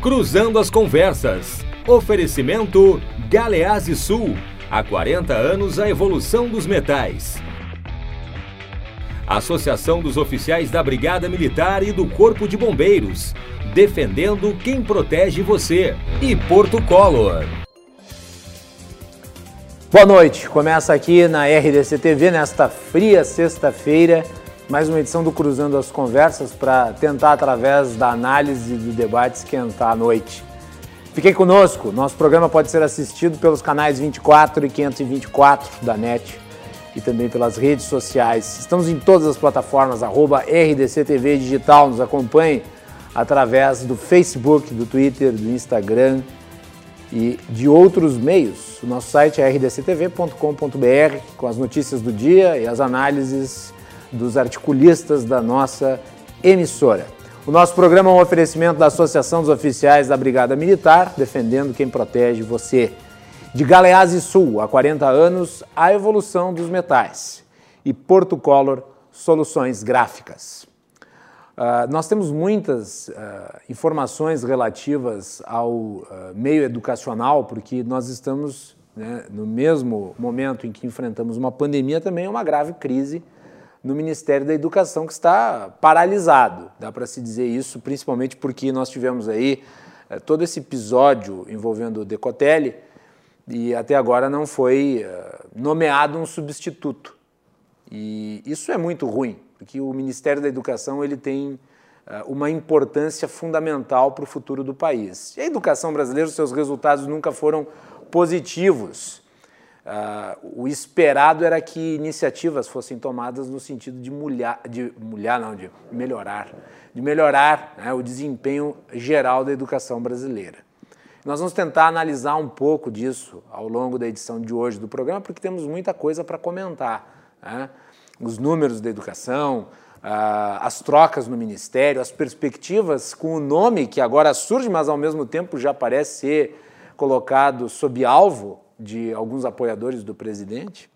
Cruzando as Conversas. Oferecimento Galeazzi Sul. Há 40 anos a evolução dos metais. Associação dos Oficiais da Brigada Militar e do Corpo de Bombeiros. Defendendo quem protege você. E Porto Color. Boa noite. Começa aqui na RDC TV nesta fria sexta-feira mais uma edição do Cruzando as Conversas para tentar, através da análise e do debate, esquentar a noite. Fiquem conosco, nosso programa pode ser assistido pelos canais 24 e 524 da NET e também pelas redes sociais. Estamos em todas as plataformas, arroba RDCTV Digital, nos acompanhe através do Facebook, do Twitter, do Instagram e de outros meios. O nosso site é rdctv.com.br com as notícias do dia e as análises dos articulistas da nossa emissora. O nosso programa é um oferecimento da Associação dos Oficiais da Brigada Militar, defendendo quem protege você. De Galeazzi Sul, há 40 anos, a evolução dos metais. E Porto Color, soluções gráficas. Uh, nós temos muitas uh, informações relativas ao uh, meio educacional, porque nós estamos né, no mesmo momento em que enfrentamos uma pandemia, também uma grave crise no Ministério da Educação, que está paralisado. Dá para se dizer isso, principalmente porque nós tivemos aí é, todo esse episódio envolvendo o Decotelli e até agora não foi é, nomeado um substituto. E isso é muito ruim, porque o Ministério da Educação ele tem é, uma importância fundamental para o futuro do país. E a educação brasileira, seus resultados nunca foram positivos. Uh, o esperado era que iniciativas fossem tomadas no sentido de mulher, de mulher não, de melhorar, de melhorar né, o desempenho geral da educação brasileira. Nós vamos tentar analisar um pouco disso ao longo da edição de hoje do programa, porque temos muita coisa para comentar. Né? Os números da educação, uh, as trocas no ministério, as perspectivas com o nome que agora surge, mas ao mesmo tempo já parece ser colocado sob alvo de alguns apoiadores do presidente.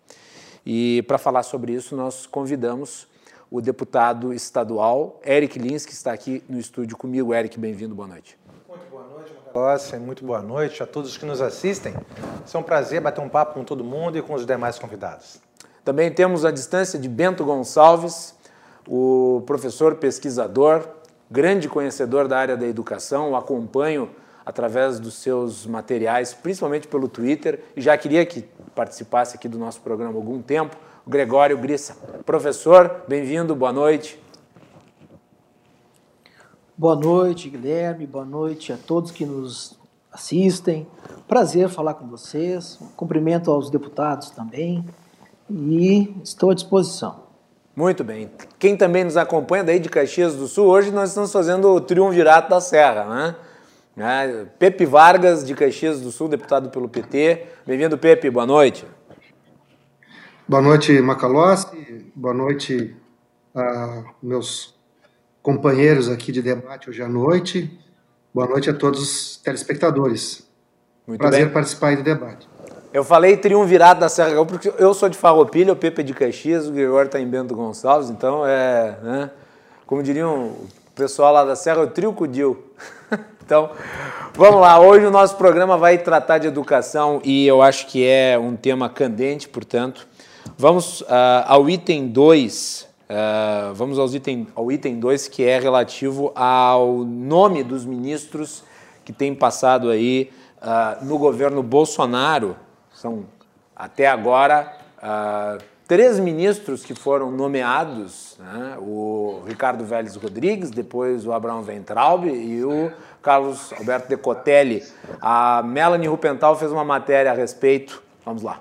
E para falar sobre isso, nós convidamos o deputado estadual Eric Lins, que está aqui no estúdio comigo. Eric, bem-vindo, boa noite. Muito boa noite, Macalossi. Muito boa noite a todos que nos assistem. É um prazer bater um papo com todo mundo e com os demais convidados. Também temos a distância de Bento Gonçalves, o professor pesquisador, grande conhecedor da área da educação, o acompanho através dos seus materiais, principalmente pelo Twitter, e já queria que participasse aqui do nosso programa há algum tempo, o Gregório Grissa. Professor, bem-vindo, boa noite. Boa noite, Guilherme, boa noite a todos que nos assistem. Prazer falar com vocês. Cumprimento aos deputados também e estou à disposição. Muito bem. Quem também nos acompanha daí de Caxias do Sul, hoje nós estamos fazendo o Triunvirato da Serra, né? Né? Pepe Vargas, de Caxias do Sul, deputado pelo PT. Bem-vindo, Pepe, boa noite. Boa noite, Macalossi. Boa noite a meus companheiros aqui de debate hoje à noite. Boa noite a todos os telespectadores. Muito Prazer bem. participar aí do debate. Eu falei triunvirato da Serra Gaúcha porque eu sou de Farroupilha, o Pepe é de Caxias, o Gregório está em Bento Gonçalves, então é, né, como diriam pessoal lá da Serra, o trio cudil. Então, vamos lá. Hoje o nosso programa vai tratar de educação e eu acho que é um tema candente, portanto. Vamos uh, ao item 2. Uh, ah, vamos aos item, ao item 2, que é relativo ao nome dos ministros que têm passado aí uh, no governo Bolsonaro. São, até agora, três ministros que foram nomeados, né? o Ricardo Vélez Rodrigues, depois o Abraão Ventraub e o Carlos Alberto Decotelli. A Melanie Rupental fez uma matéria a respeito. Vamos lá.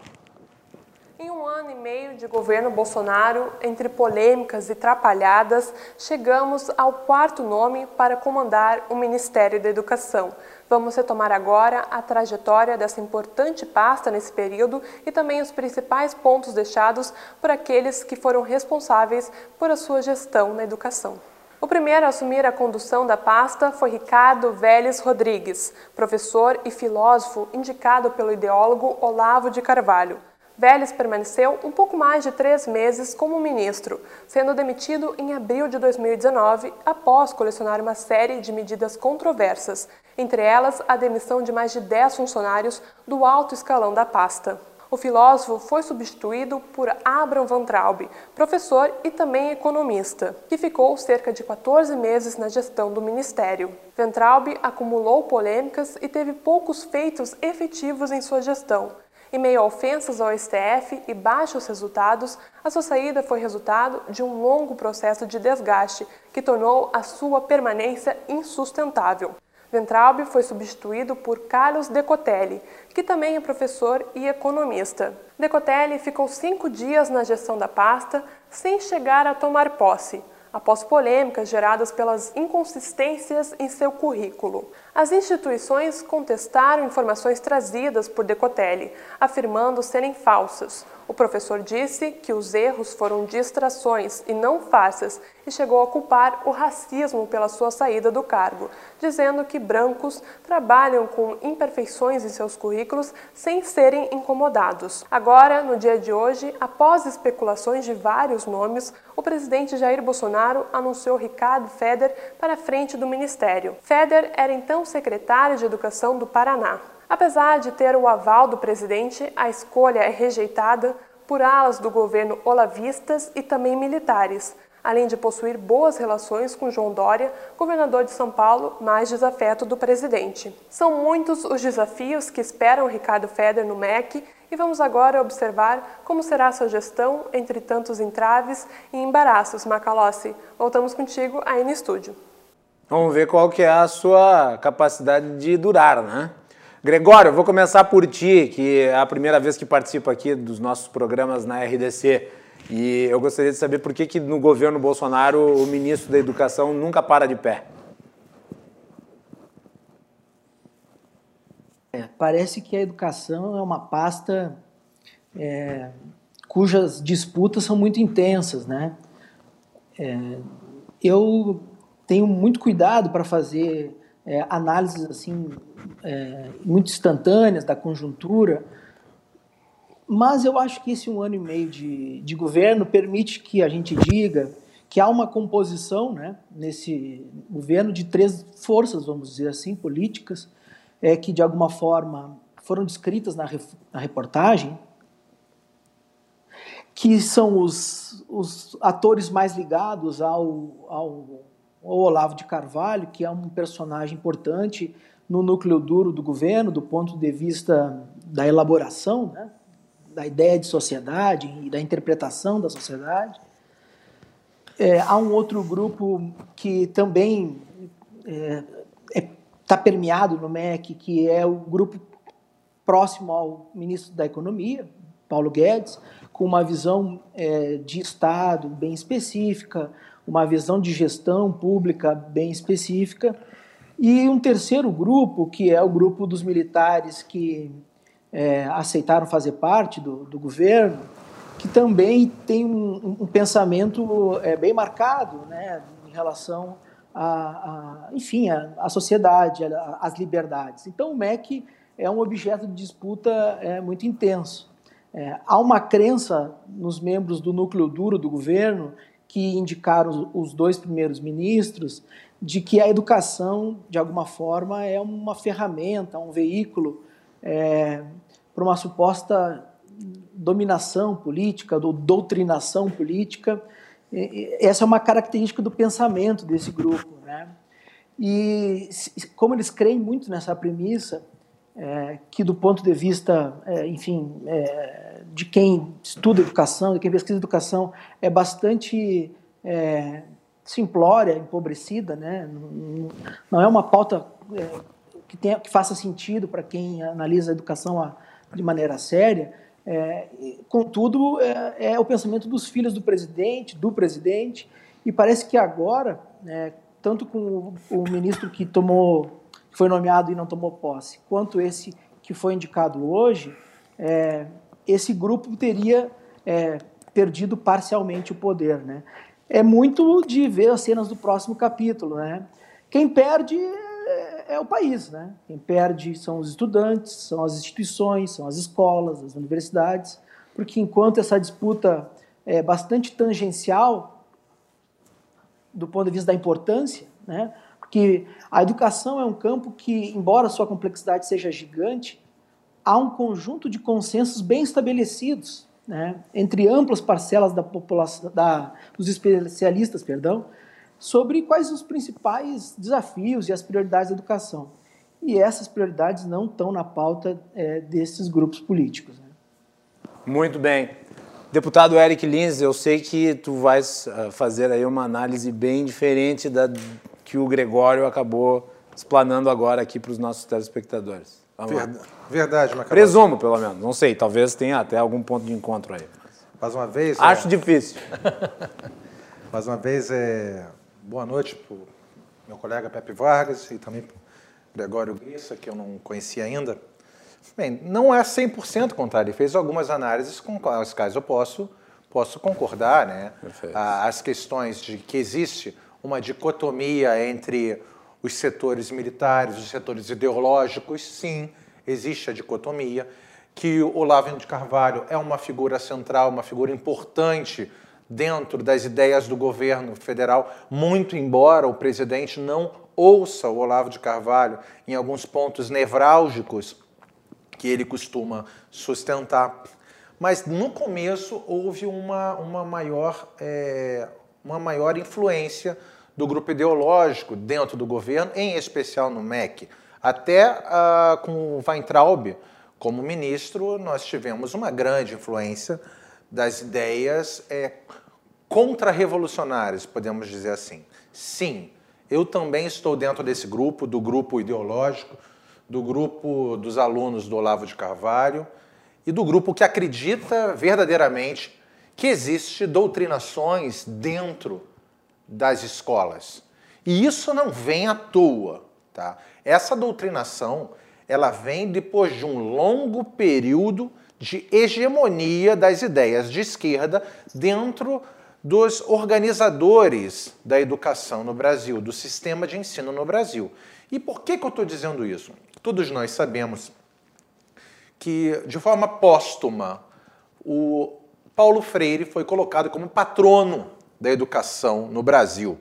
Em um ano e meio de governo Bolsonaro, entre polêmicas e trapalhadas, chegamos ao quarto nome para comandar o Ministério da Educação. Vamos retomar agora a trajetória dessa importante pasta nesse período e também os principais pontos deixados por aqueles que foram responsáveis por a sua gestão na educação. O primeiro a assumir a condução da pasta foi Ricardo Vélez Rodrigues, professor e filósofo indicado pelo ideólogo Olavo de Carvalho. Vélez permaneceu um pouco mais de três meses como ministro, sendo demitido em abril de 2019 após colecionar uma série de medidas controversas, entre elas a demissão de mais de 10 funcionários do alto escalão da pasta. O filósofo foi substituído por Abraham Van Traub, professor e também economista, que ficou cerca de 14 meses na gestão do ministério. Van Traub acumulou polêmicas e teve poucos feitos efetivos em sua gestão, em meio a ofensas ao STF e baixos resultados, a sua saída foi resultado de um longo processo de desgaste que tornou a sua permanência insustentável. Ventralbe foi substituído por Carlos Decotelli, que também é professor e economista. Decotelli ficou cinco dias na gestão da pasta sem chegar a tomar posse, após polêmicas geradas pelas inconsistências em seu currículo. As instituições contestaram informações trazidas por Decotelli, afirmando serem falsas. O professor disse que os erros foram distrações e não farsas e chegou a culpar o racismo pela sua saída do cargo, dizendo que brancos trabalham com imperfeições em seus currículos sem serem incomodados. Agora, no dia de hoje, após especulações de vários nomes, o presidente Jair Bolsonaro anunciou Ricardo Feder para a frente do ministério. Feder era então secretário de Educação do Paraná. Apesar de ter o aval do presidente, a escolha é rejeitada por alas do governo olavistas e também militares, além de possuir boas relações com João Dória, governador de São Paulo, mais desafeto do presidente. São muitos os desafios que esperam Ricardo Feder no MEC e vamos agora observar como será sua gestão entre tantos entraves e embaraços. Macalossi, voltamos contigo aí no estúdio. Vamos ver qual que é a sua capacidade de durar, né? Gregório, vou começar por ti, que é a primeira vez que participo aqui dos nossos programas na RDC. E eu gostaria de saber por que, que no governo Bolsonaro o ministro da Educação nunca para de pé. É, parece que a educação é uma pasta é, cujas disputas são muito intensas, né? É, eu tenho muito cuidado para fazer é, análises assim é, muito instantâneas da conjuntura, mas eu acho que esse um ano e meio de, de governo permite que a gente diga que há uma composição né, nesse governo de três forças, vamos dizer assim, políticas, é, que de alguma forma foram descritas na, na reportagem, que são os, os atores mais ligados ao, ao o Olavo de Carvalho, que é um personagem importante no núcleo duro do governo, do ponto de vista da elaboração, né, da ideia de sociedade e da interpretação da sociedade. É, há um outro grupo que também está é, é, tá permeado no MEC, que é o grupo próximo ao ministro da Economia, Paulo Guedes, com uma visão é, de Estado bem específica, uma visão de gestão pública bem específica, e um terceiro grupo, que é o grupo dos militares que é, aceitaram fazer parte do, do, governo, que também tem um, um pensamento é, bem marcado né, em relação a, a enfim, a sociedade, às liberdades. Então o MEC é um objeto de disputa é, muito intenso. É, há uma crença nos membros do núcleo duro do governo que indicaram os dois primeiros ministros, de que a educação, de alguma forma, é uma ferramenta, um veículo é, para uma suposta dominação política, ou doutrinação política. Essa é uma característica do pensamento desse grupo. Né? E como eles creem muito nessa premissa, é, que do ponto de vista, é, enfim, é, de quem estuda educação, de quem pesquisa educação, é bastante é, simplória, empobrecida, né? não, é uma pauta é, que, tenha, que faça sentido para quem analisa a educação a, de maneira séria. É, contudo, é, o pensamento dos filhos do presidente, do presidente, e parece que agora, né, tanto com o, o ministro que tomou que foi nomeado e não tomou posse, quanto esse que foi indicado hoje, é, esse grupo teria é, perdido parcialmente o poder. Né? É muito de ver as cenas do próximo capítulo. Né? Quem perde é, é o país. Né? Quem perde são os estudantes, são as instituições, são as escolas, as universidades. porque enquanto essa disputa é bastante tangencial do ponto de vista da importância, né? Porque a educação é um campo que, embora sua complexidade seja gigante, há um conjunto de consensos bem estabelecidos né? entre amplas parcelas da população, da, dos especialistas, perdão, sobre quais os principais desafios e as prioridades da educação. E essas prioridades não estão na pauta é, desses grupos políticos. Né? Muito bem. Deputado Eric Lins, eu sei que tu vais uh, fazer aí uma análise bem diferente da que o Gregório acabou explanando agora aqui para os nossos telespectadores. Verdade, verdade Macalossi. Presumo, pelo menos. Não sei, talvez tenha até algum ponto de encontro aí. Mais uma vez... Acho é... difícil. Mais uma vez, é... boa noite para meu colega Pepe Vargas e também para Gregório Grissa, que eu não conhecia ainda. Bem, não é 100% contrário. Ele fez algumas análises com as quais eu posso, posso concordar. Né? As questões de que existe uma dicotomia entre os setores militares, os setores ideológicos, sim, existe a dicotomia. Que o Olavo de Carvalho é uma figura central, uma figura importante dentro das ideias do governo federal, muito embora o presidente não ouça o Olavo de Carvalho em alguns pontos nevrálgicos que ele costuma sustentar. Mas no começo houve uma, uma, maior, é, uma maior influência do grupo ideológico dentro do governo, em especial no MEC. Até ah, com o Weintraub como ministro, nós tivemos uma grande influência das ideias é, contra-revolucionárias, podemos dizer assim. Sim, eu também estou dentro desse grupo, do grupo ideológico, do grupo dos alunos do Olavo de Carvalho e do grupo que acredita verdadeiramente que existe doutrinações dentro das escolas. E isso não vem à toa, tá? Essa doutrinação, ela vem depois de um longo período de hegemonia das ideias de esquerda dentro dos organizadores da educação no Brasil, do sistema de ensino no Brasil. E por que, que eu estou dizendo isso? Todos nós sabemos que, de forma póstuma, o Paulo Freire foi colocado como patrono da educação no Brasil.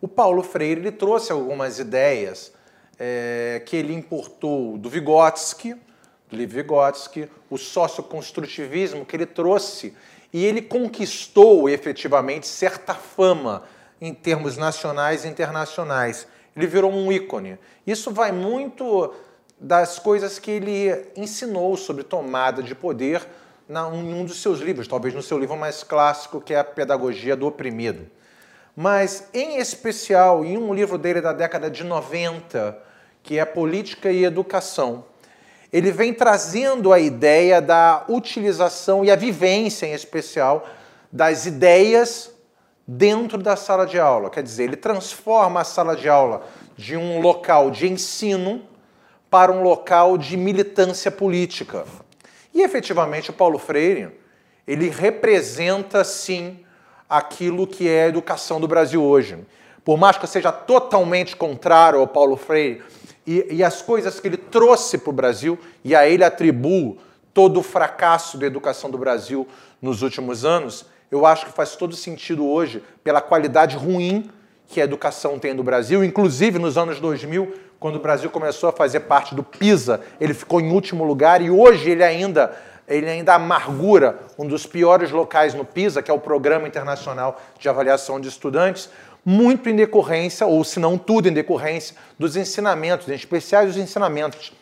O Paulo Freire ele trouxe algumas ideias é, que ele importou do Vygotsky, do livro Vygotsky, o socioconstrutivismo que ele trouxe e ele conquistou efetivamente certa fama em termos nacionais e internacionais. Ele virou um ícone. Isso vai muito das coisas que ele ensinou sobre tomada de poder em um dos seus livros, talvez no seu livro mais clássico, que é A Pedagogia do Oprimido. Mas, em especial, em um livro dele da década de 90, que é Política e Educação, ele vem trazendo a ideia da utilização e a vivência, em especial, das ideias dentro da sala de aula. Quer dizer, ele transforma a sala de aula de um local de ensino para um local de militância política. E efetivamente o Paulo Freire, ele representa sim aquilo que é a educação do Brasil hoje. Por mais que eu seja totalmente contrário ao Paulo Freire, e, e as coisas que ele trouxe para o Brasil, e a ele atribuo todo o fracasso da educação do Brasil nos últimos anos, eu acho que faz todo sentido hoje pela qualidade ruim que a educação tem no Brasil, inclusive nos anos 2000, quando o Brasil começou a fazer parte do PISA, ele ficou em último lugar e hoje ele ainda ele ainda amargura um dos piores locais no PISA, que é o Programa Internacional de Avaliação de Estudantes, muito em decorrência, ou se não tudo em decorrência, dos ensinamentos, em especial os ensinamentos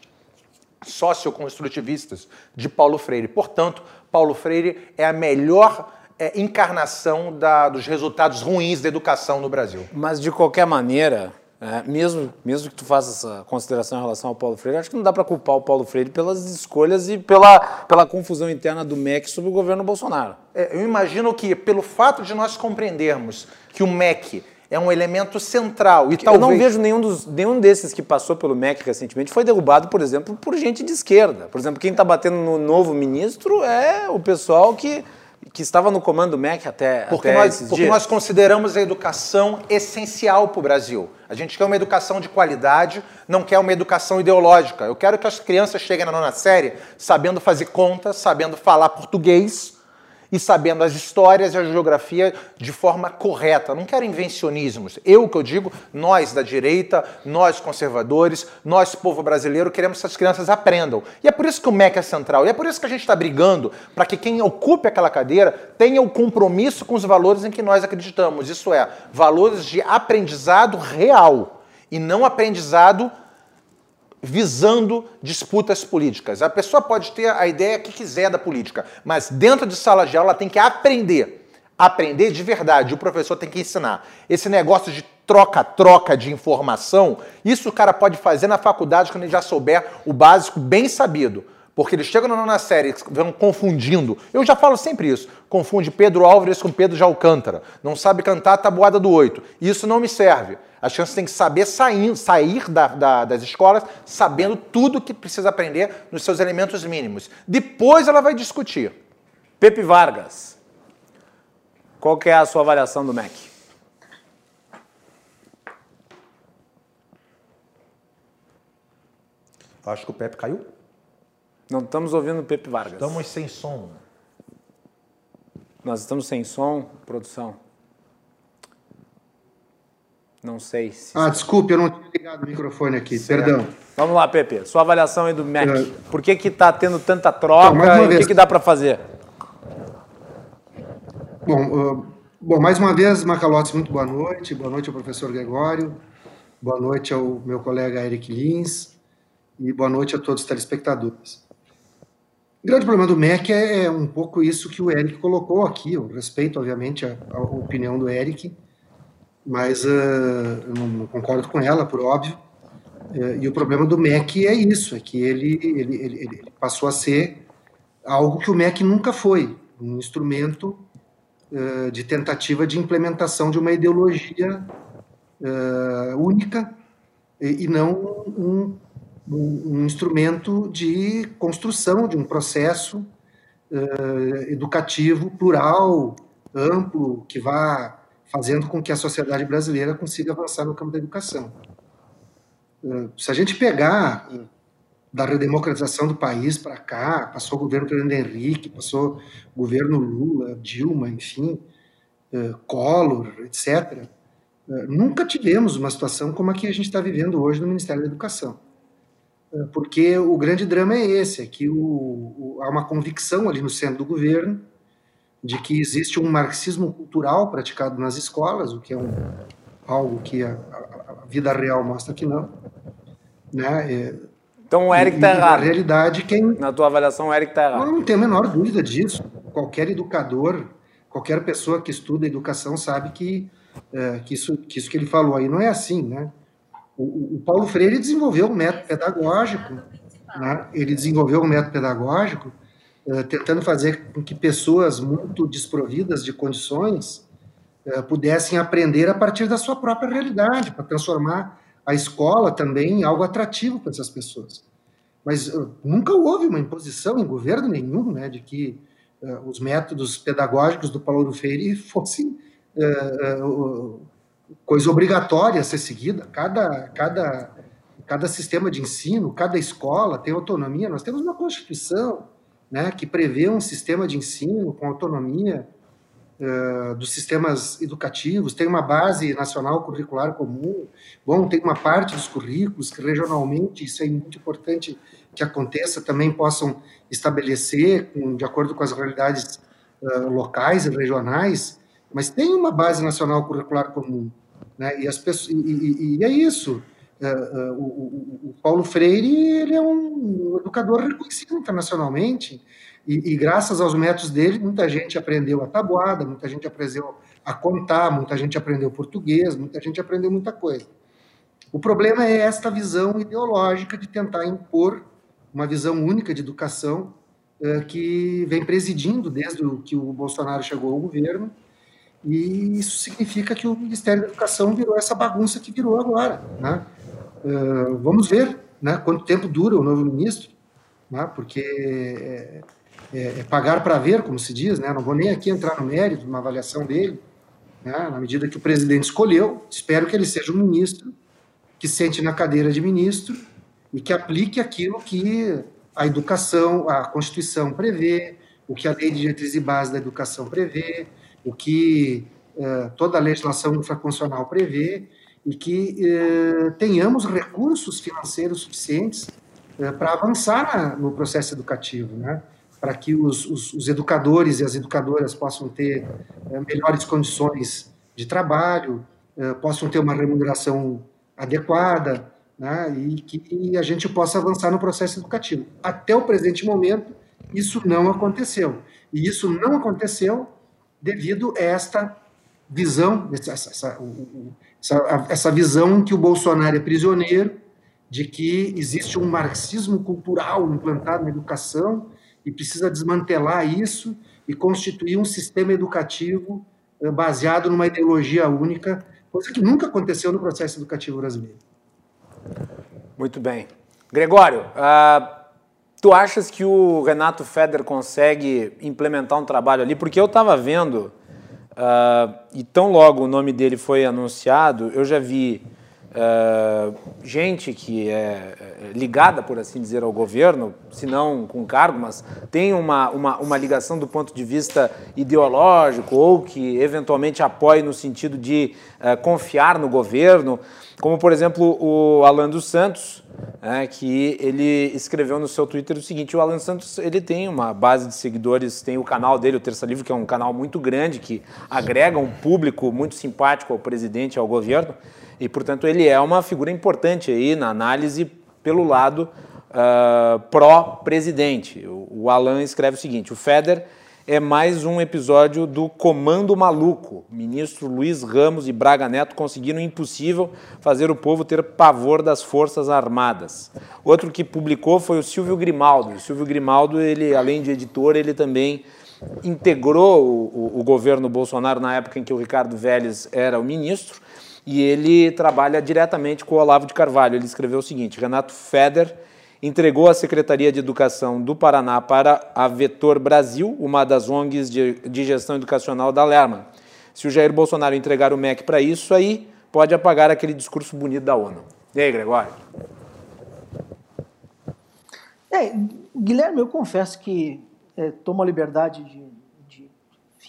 socioconstrutivistas de Paulo Freire. Portanto, Paulo Freire é a melhor é, encarnação da, dos resultados ruins da educação no Brasil. Mas, de qualquer maneira, é, mesmo, mesmo que tu faça essa consideração em relação ao Paulo Freire, acho que não dá para culpar o Paulo Freire pelas escolhas e pela, pela confusão interna do MEC sobre o governo Bolsonaro. É, eu imagino que, pelo fato de nós compreendermos que o MEC é um elemento central. E talvez... Eu não vejo nenhum, dos, nenhum desses que passou pelo MEC recentemente foi derrubado, por exemplo, por gente de esquerda. Por exemplo, quem está batendo no novo ministro é o pessoal que que estava no comando do MEC até, porque até nós, porque dias. nós consideramos a educação essencial para o Brasil. A gente quer uma educação de qualidade, não quer uma educação ideológica. Eu quero que as crianças cheguem na nona série sabendo fazer conta, sabendo falar português e sabendo as histórias e a geografia de forma correta. Não quero invencionismos. Eu que eu digo, nós da direita, nós conservadores, nós povo brasileiro, queremos que essas crianças aprendam. E é por isso que o MEC é central. E é por isso que a gente está brigando para que quem ocupe aquela cadeira tenha o compromisso com os valores em que nós acreditamos. Isso é, valores de aprendizado real e não aprendizado visando disputas políticas. A pessoa pode ter a ideia que quiser da política, mas dentro de sala de aula ela tem que aprender. Aprender de verdade, o professor tem que ensinar. Esse negócio de troca-troca de informação, isso o cara pode fazer na faculdade quando ele já souber o básico bem sabido. Porque eles chegam na nona série, vão confundindo. Eu já falo sempre isso. Confunde Pedro Álvares com Pedro de Alcântara. Não sabe cantar a tabuada do oito. Isso não me serve. As crianças têm que saber sair, sair da, da, das escolas sabendo tudo que precisa aprender nos seus elementos mínimos. Depois ela vai discutir. Pepe Vargas, qual que é a sua avaliação do MEC? Acho que o Pepe caiu. Não estamos ouvindo o Pepe Vargas. Estamos sem som. Nós estamos sem som, produção. Não sei se. Ah, desculpe, eu não tinha ligado o microfone aqui, Certo. perdão. Vamos lá, Pepe. Sua avaliação aí do MEC. É. Por que que tá tendo tanta troca Então, e o que, vez- que dá para fazer? Bom, uh, bom, mais uma vez, Macalotes, muito boa noite. Boa noite ao professor Gregório. Boa noite ao meu colega Eric Lins. E boa noite a todos os telespectadores. O grande problema do MEC é, é um pouco isso que o Eric colocou aqui. Eu respeito, obviamente, a, a opinião do Eric, mas uh, eu não, concordo com ela, por óbvio. Eh, e o problema do MEC é isso, é que ele, ele, ele, ele passou a ser algo que o MEC nunca foi, um instrumento eh, de tentativa de implementação de uma ideologia eh, única e, e não um, um, um instrumento de construção de um processo eh, educativo plural, amplo, que vá fazendo com que a sociedade brasileira consiga avançar no campo da educação. Eh, Se a gente pegar eh, da redemocratização do país para cá, passou o governo Fernando Henrique, passou o governo Lula, Dilma, enfim, eh, Collor, etc. eh, Nunca tivemos uma situação como a que a gente está vivendo hoje no Ministério da Educação. Porque o grande drama é esse, é que o, o- há uma convicção ali no centro do governo de que existe um marxismo cultural praticado nas escolas, o que é um, algo que a, a- a vida real mostra que não. Né? É, Então o Eric e, tá Na errado. realidade, quem, Na tua avaliação, o Eric tá eu errado. não tenho a menor dúvida disso. Qualquer educador, qualquer pessoa que estuda educação sabe que, eh, que, isso, que isso que ele falou aí não é assim, né? O, Paulo Freire desenvolveu um método pedagógico, né? Ele desenvolveu um método pedagógico eh, tentando fazer com que pessoas muito desprovidas de condições eh, pudessem aprender a partir da sua própria realidade, para transformar a escola também em algo atrativo para essas pessoas mas uh, nunca houve uma imposição em governo nenhum né, de que uh, os métodos pedagógicos do Paulo Freire fossem uh, uh, coisa obrigatória a ser seguida. Cada, cada, cada sistema de ensino, cada escola tem autonomia. Nós temos uma Constituição né, que prevê um sistema de ensino com autonomia uh, dos sistemas educativos, tem uma base nacional curricular comum, bom, tem uma parte dos currículos que regionalmente, isso é muito importante que aconteça, também possam estabelecer, com, de acordo com as realidades uh, locais e regionais, mas tem uma base nacional curricular comum, né? E, as pessoas, e, e, e é isso. Uh, uh, o, o, o, Paulo Freire ele é um educador reconhecido internacionalmente e, e, graças aos métodos dele muita gente aprendeu a tabuada, muita gente aprendeu a contar, muita gente aprendeu português, muita gente aprendeu muita coisa. O problema é esta visão ideológica de tentar impor uma visão única de educação uh, que vem presidindo desde que o Bolsonaro chegou ao governo e isso significa que o Ministério da Educação virou essa bagunça que virou agora, né? Uh, vamos ver né, quanto tempo dura o novo ministro, né, porque é, é, é pagar para ver, como se diz, né? Não vou nem aqui entrar no mérito, numa avaliação dele, né? na medida que o presidente escolheu. Espero que ele seja um ministro que sente na cadeira de ministro e que aplique aquilo que a educação, a Constituição prevê, o que a Lei de Diretrizes e Bases da Educação prevê, o que eh, toda a legislação infraconstitucional prevê, e que eh, tenhamos recursos financeiros suficientes eh, para avançar na, no processo educativo, né? para que os, os, os, educadores e as educadoras possam ter melhores condições de trabalho, possam ter uma remuneração adequada, né, e que a gente possa avançar no processo educativo. Até o presente momento, isso não aconteceu. E isso não aconteceu devido a esta visão, essa, essa, essa, essa visão que o Bolsonaro é prisioneiro, de que existe um marxismo cultural implantado na educação e precisa desmantelar isso e constituir um sistema educativo eh, baseado numa ideologia única, coisa que nunca aconteceu no processo educativo brasileiro. Muito bem. Gregório, uh, tu achas que o Renato Feder consegue implementar um trabalho ali? Porque eu estava vendo, uh, e tão logo o nome dele foi anunciado, eu já vi uh, gente que é, é ligada, por assim dizer, ao governo, se não com cargo, mas tem uma, uma, uma ligação do ponto de vista ideológico ou que eventualmente apoie no sentido de uh, confiar no governo, como por exemplo o Alan dos Santos, né, que ele escreveu no seu Twitter o seguinte: o Alan Santos ele tem uma base de seguidores, tem o canal dele, o Terça Livre, que é um canal muito grande que agrega um público muito simpático ao presidente, ao governo. E, portanto, ele é uma figura importante aí na análise pelo lado uh, pró-presidente. O, o Alan escreve o seguinte: o Feder é mais um episódio do Comando Maluco. Ministro Luiz Ramos e Braga Neto conseguiram impossível fazer o povo ter pavor das Forças Armadas. Outro que publicou foi o Silvio Grimaldo. O Silvio Grimaldo, ele, além de editor, ele também integrou o, o, o governo Bolsonaro na época em que o Ricardo Vélez era o ministro e ele trabalha diretamente com o Olavo de Carvalho. Ele escreveu o seguinte: Renato Feder entregou a Secretaria de Educação do Paraná para a Vetor Brasil, uma das ONGs de, de gestão educacional da Lerma. Se o Jair Bolsonaro entregar o MEC para isso, aí pode apagar aquele discurso bonito da ONU. E aí, Gregório? É, Guilherme, eu confesso que é, tomo a liberdade de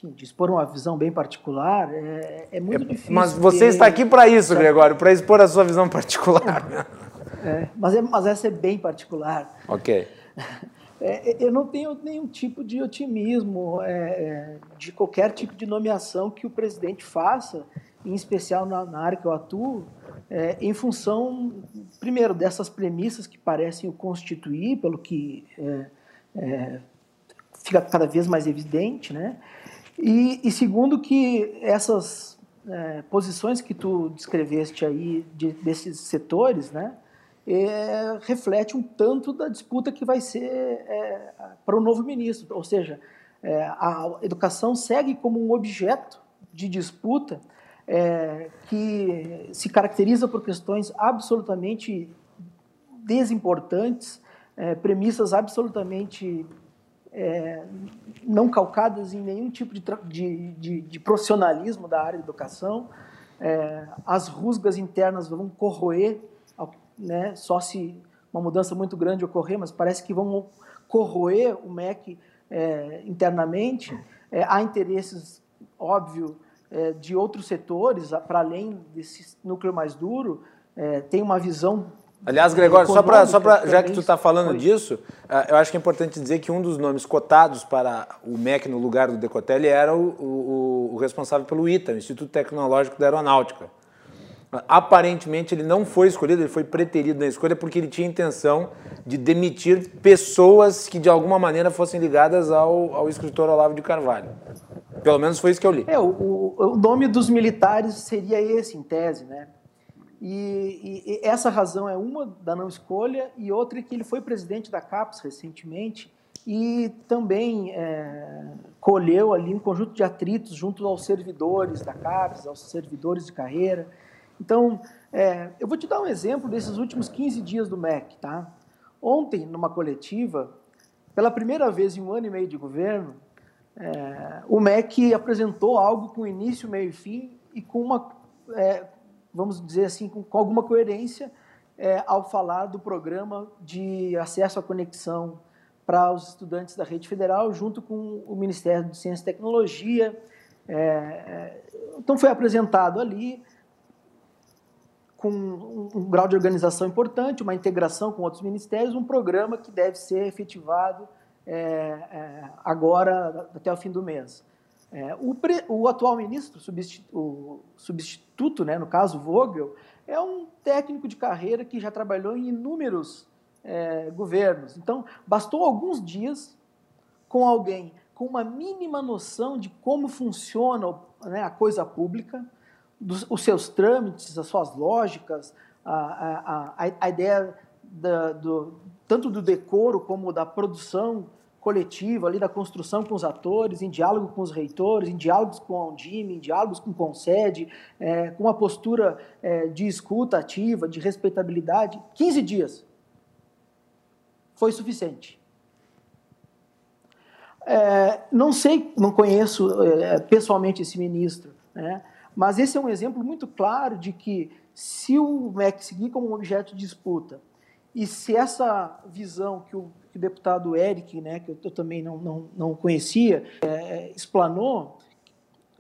enfim, de expor uma visão bem particular é, é muito é, difícil. Mas você está aqui para isso, Gregório, para expor a sua visão particular. É, mas, é, mas essa é bem particular. Ok. É, eu não tenho nenhum tipo de otimismo é, é, de qualquer tipo de nomeação que o presidente faça, em especial na, na área que eu atuo, é, em função, primeiro, dessas premissas que parecem o constituir, pelo que fica cada vez mais evidente, né? E, e segundo, que essas é, posições que tu descreveste aí de, desses setores, né, é, reflete um tanto da disputa que vai ser é, para o novo ministro. Ou seja, é, a educação segue como um objeto de disputa é, que se caracteriza por questões absolutamente desimportantes, é, premissas absolutamente é, não calcadas em nenhum tipo de, de, de, de profissionalismo da área de educação. É, as rusgas internas vão corroer, né, só se uma mudança muito grande ocorrer, mas parece que vão corroer o MEC é, internamente. É, há interesses, óbvio, é, de outros setores, para além desse núcleo mais duro, é, tem uma visão Aliás, Gregório, só para, só pra, já que tu está falando disso, ah, eu acho que é importante dizer que um dos nomes cotados para o MEC no lugar do Decotelli era o, o, o responsável pelo ITA, o Instituto Tecnológico da Aeronáutica. Aparentemente ele não foi escolhido, ele foi preterido na escolha porque ele tinha intenção de demitir pessoas que de alguma maneira fossem ligadas ao, ao escritor Olavo de Carvalho. Pelo menos foi isso que eu li. É, o, o nome dos militares seria esse, em tese, né? E, e, essa razão é uma da não escolha, e outra é que ele foi presidente da CAPES recentemente e também é, colheu ali um conjunto de atritos junto aos servidores da CAPES, aos servidores de carreira. Então, é, eu vou te dar um exemplo desses últimos 15 dias do MEC. Tá? Ontem, numa coletiva, pela primeira vez em um ano e meio de governo, é, o MEC apresentou algo com início, meio e fim e com uma, é, vamos dizer assim, com, com alguma coerência é, ao falar do programa de acesso à conexão para os estudantes da rede federal, junto com o Ministério de Ciência e Tecnologia. É, é, então, foi apresentado ali com um, um, grau de organização importante, uma integração com outros ministérios, um programa que deve ser efetivado é, é, agora, até o fim do mês. É, o, pre, o, atual ministro, substitu, o substituto, né, no caso Vogel, é um técnico de carreira que já trabalhou em inúmeros é, governos. Então, bastou alguns dias com alguém com uma mínima noção de como funciona né, a coisa pública, dos, os seus trâmites, as suas lógicas, a, a, a, a ideia da, do, tanto do decoro como da produção coletiva, ali da construção com os atores, em diálogo com os reitores, em diálogos com a Undime, em diálogos com o Concede, é, com uma postura é, de escuta ativa, de respeitabilidade. 15 dias foi suficiente. É, não sei, não conheço é, pessoalmente esse ministro, né? mas esse é um exemplo muito claro de que se o MEC seguir como um objeto de disputa e se essa visão que o, que o deputado Eric, né, que eu, eu também não, não, não conhecia, é, explanou,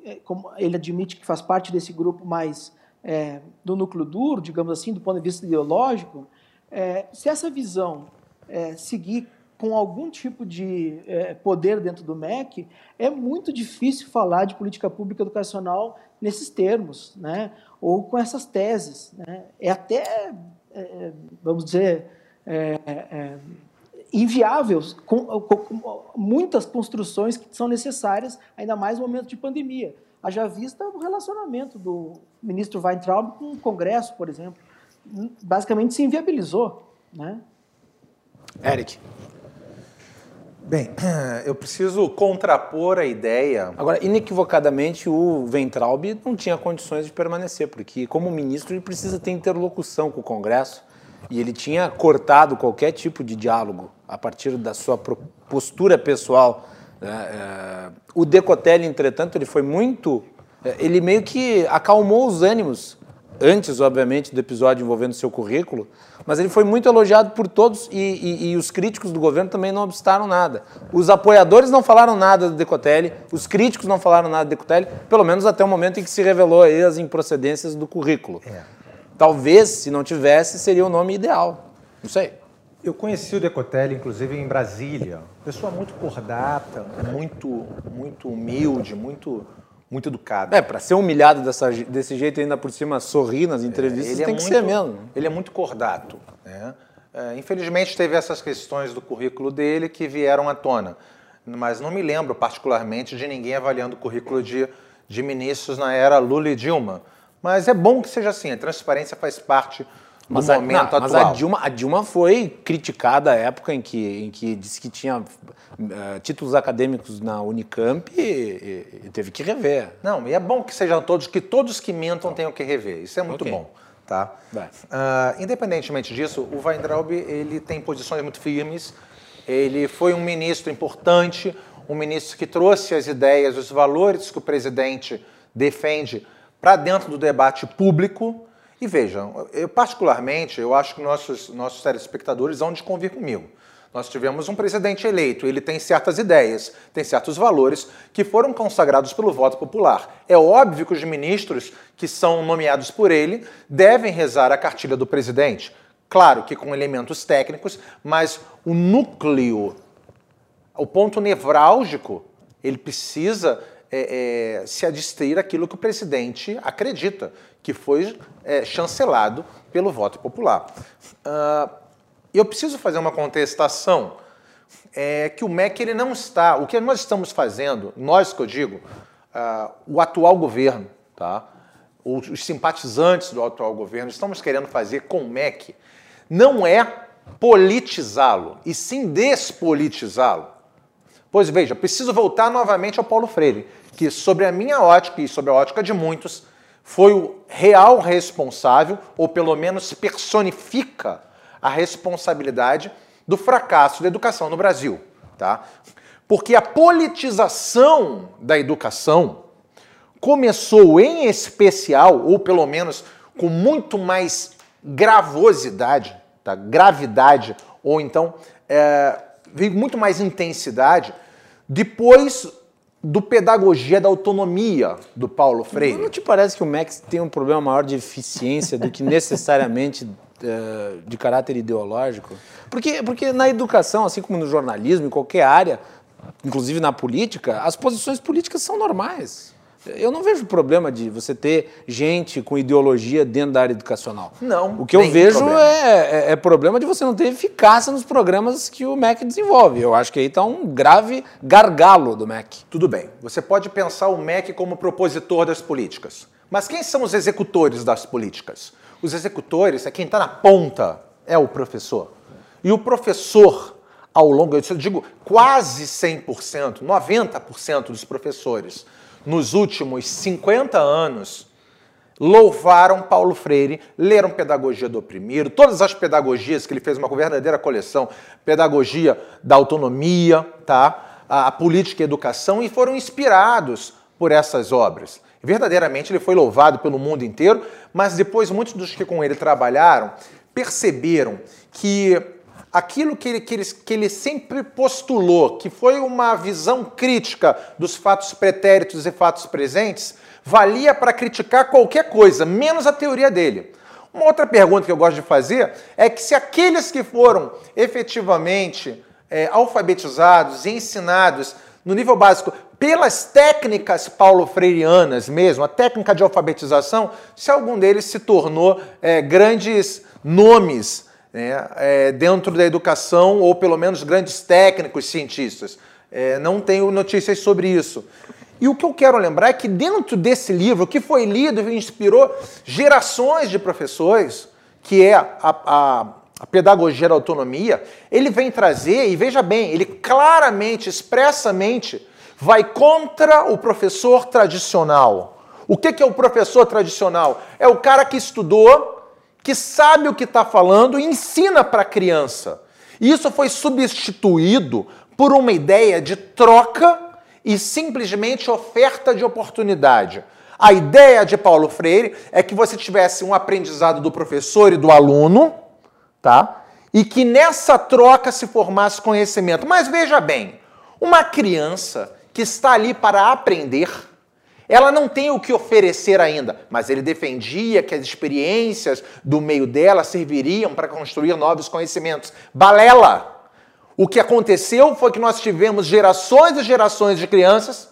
é, como ele admite que faz parte desse grupo mais é, do núcleo duro, digamos assim, do ponto de vista ideológico, é, se essa visão é, seguir com algum tipo de é, poder dentro do MEC, é muito difícil falar de política pública educacional nesses termos, né? ou com essas teses. Né? É até, é, vamos dizer, é, com, com, muitas construções que são necessárias, ainda mais no momento de pandemia. Haja vista o relacionamento do ministro Weintraub com o Congresso, por exemplo. Basicamente se inviabilizou. Né? Eric. Bem, eu preciso contrapor a ideia. Agora, inequivocadamente, o Ventralb não tinha condições de permanecer, porque, como ministro, ele precisa ter interlocução com o Congresso e ele tinha cortado qualquer tipo de diálogo a partir da sua postura pessoal. É, é, o Decotelli, entretanto, ele foi muito. É, ele meio que acalmou os ânimos antes, obviamente, do episódio envolvendo seu currículo, mas ele foi muito elogiado por todos e, e, e, os críticos do governo também não obstaram nada. Os apoiadores não falaram nada do Decotelli, os críticos não falaram nada do Decotelli, pelo menos até o momento em que se revelou as improcedências do currículo. É. Talvez, se não tivesse, seria o nome ideal. Não sei. Eu conheci o Decotelli, inclusive, em Brasília. Pessoa muito cordata, muito, muito humilde, muito muito educado. É, para ser humilhado dessa, desse jeito ainda por cima sorrir nas entrevistas, é, tem é que muito, ser mesmo. Ele é muito cordato. Né? É, infelizmente teve essas questões do currículo dele que vieram à tona, mas não me lembro particularmente de ninguém avaliando o currículo de, de ministros na era Lula e Dilma. Mas é bom que seja assim, a transparência faz parte mas a, momento não, atual. Mas a Dilma, a Dilma foi criticada à época em que, em que disse que tinha uh, títulos acadêmicos na Unicamp e, e, e, teve que rever. Não, e é bom que sejam todos, que todos que mentam tenham que rever. Isso é muito okay. bom. Tá? Uh, independentemente disso, o Weintraub ele tem posições muito firmes. Ele foi um ministro importante, um ministro que trouxe as ideias, os valores que o presidente defende para dentro do debate público. E vejam, eu particularmente, eu acho que nossos, nossos telespectadores vão desconvir comigo. Nós tivemos um presidente eleito, ele tem certas ideias, tem certos valores que foram consagrados pelo voto popular. É óbvio que os ministros que são nomeados por ele devem rezar a cartilha do presidente. Claro que com elementos técnicos, mas o núcleo, o ponto nevrálgico, ele precisa é, é, se adstrir aquilo que o presidente acredita, que foi é, chancelado pelo voto popular. Uh, eu preciso fazer uma contestação é que o MEC ele não está. O que nós estamos fazendo, nós que eu digo, uh, o atual governo, tá? os simpatizantes do atual governo, estamos querendo fazer com o MEC, não é politizá-lo, e sim despolitizá-lo. Pois veja, preciso voltar novamente ao Paulo Freire, que sobre a minha ótica e sobre a ótica de muitos, foi o real responsável, ou pelo menos personifica a responsabilidade do fracasso da educação no Brasil. tá? Porque a politização da educação começou em especial, ou pelo menos com muito mais gravosidade, tá? gravidade, ou então é, veio muito mais intensidade depois do pedagogia da autonomia do Paulo Freire. Não te parece que o MEC tem um problema maior de eficiência do que necessariamente uh, de caráter ideológico? Porque, porque na educação, assim como no jornalismo, em qualquer área, inclusive na política, as posições políticas são normais. Eu não vejo problema de você ter gente com ideologia dentro da área educacional. Não. O que eu vejo problema. É, é, é, problema de você não ter eficácia nos programas que o MEC desenvolve. Eu acho que aí está um grave gargalo do MEC. Tudo bem. Você pode pensar o MEC como propositor das políticas. Mas quem são os executores das políticas? Os executores é quem está na ponta, é o professor. E o professor, ao longo, eu digo quase 100%, 90% dos professores nos últimos 50 anos, louvaram Paulo Freire, leram Pedagogia do Oprimido, todas as pedagogias que ele fez uma verdadeira coleção, Pedagogia da Autonomia, tá? a, a Política e a Educação, e foram inspirados por essas obras. Verdadeiramente ele foi louvado pelo mundo inteiro, mas depois muitos dos que com ele trabalharam perceberam que aquilo que ele, que, ele, que ele sempre postulou, que foi uma visão crítica dos fatos pretéritos e fatos presentes, valia para criticar qualquer coisa, menos a teoria dele. Uma outra pergunta que eu gosto de fazer é que se aqueles que foram efetivamente é, alfabetizados e ensinados no nível básico pelas técnicas paulo freireanas mesmo, a técnica de alfabetização, se algum deles se tornou é, grandes nomes né, é, dentro da educação, ou pelo menos grandes técnicos, cientistas. É, não tenho notícias sobre isso. E o que eu quero lembrar é que dentro desse livro, que foi lido e inspirou gerações de professores, que é a, a, a pedagogia da autonomia, ele vem trazer, e veja bem, ele claramente, expressamente, vai contra o professor tradicional. O que, que é o professor tradicional? É o cara que estudou, que sabe o que está falando e ensina para a criança. E isso foi substituído por uma ideia de troca e simplesmente oferta de oportunidade. A ideia de Paulo Freire é que você tivesse um aprendizado do professor e do aluno, tá? E que nessa troca se formasse conhecimento. Mas veja bem, uma criança que está ali para aprender, ela não tem o que oferecer ainda, mas ele defendia que as experiências do meio dela serviriam para construir novos conhecimentos. Balela! O que aconteceu foi que nós tivemos gerações e gerações de crianças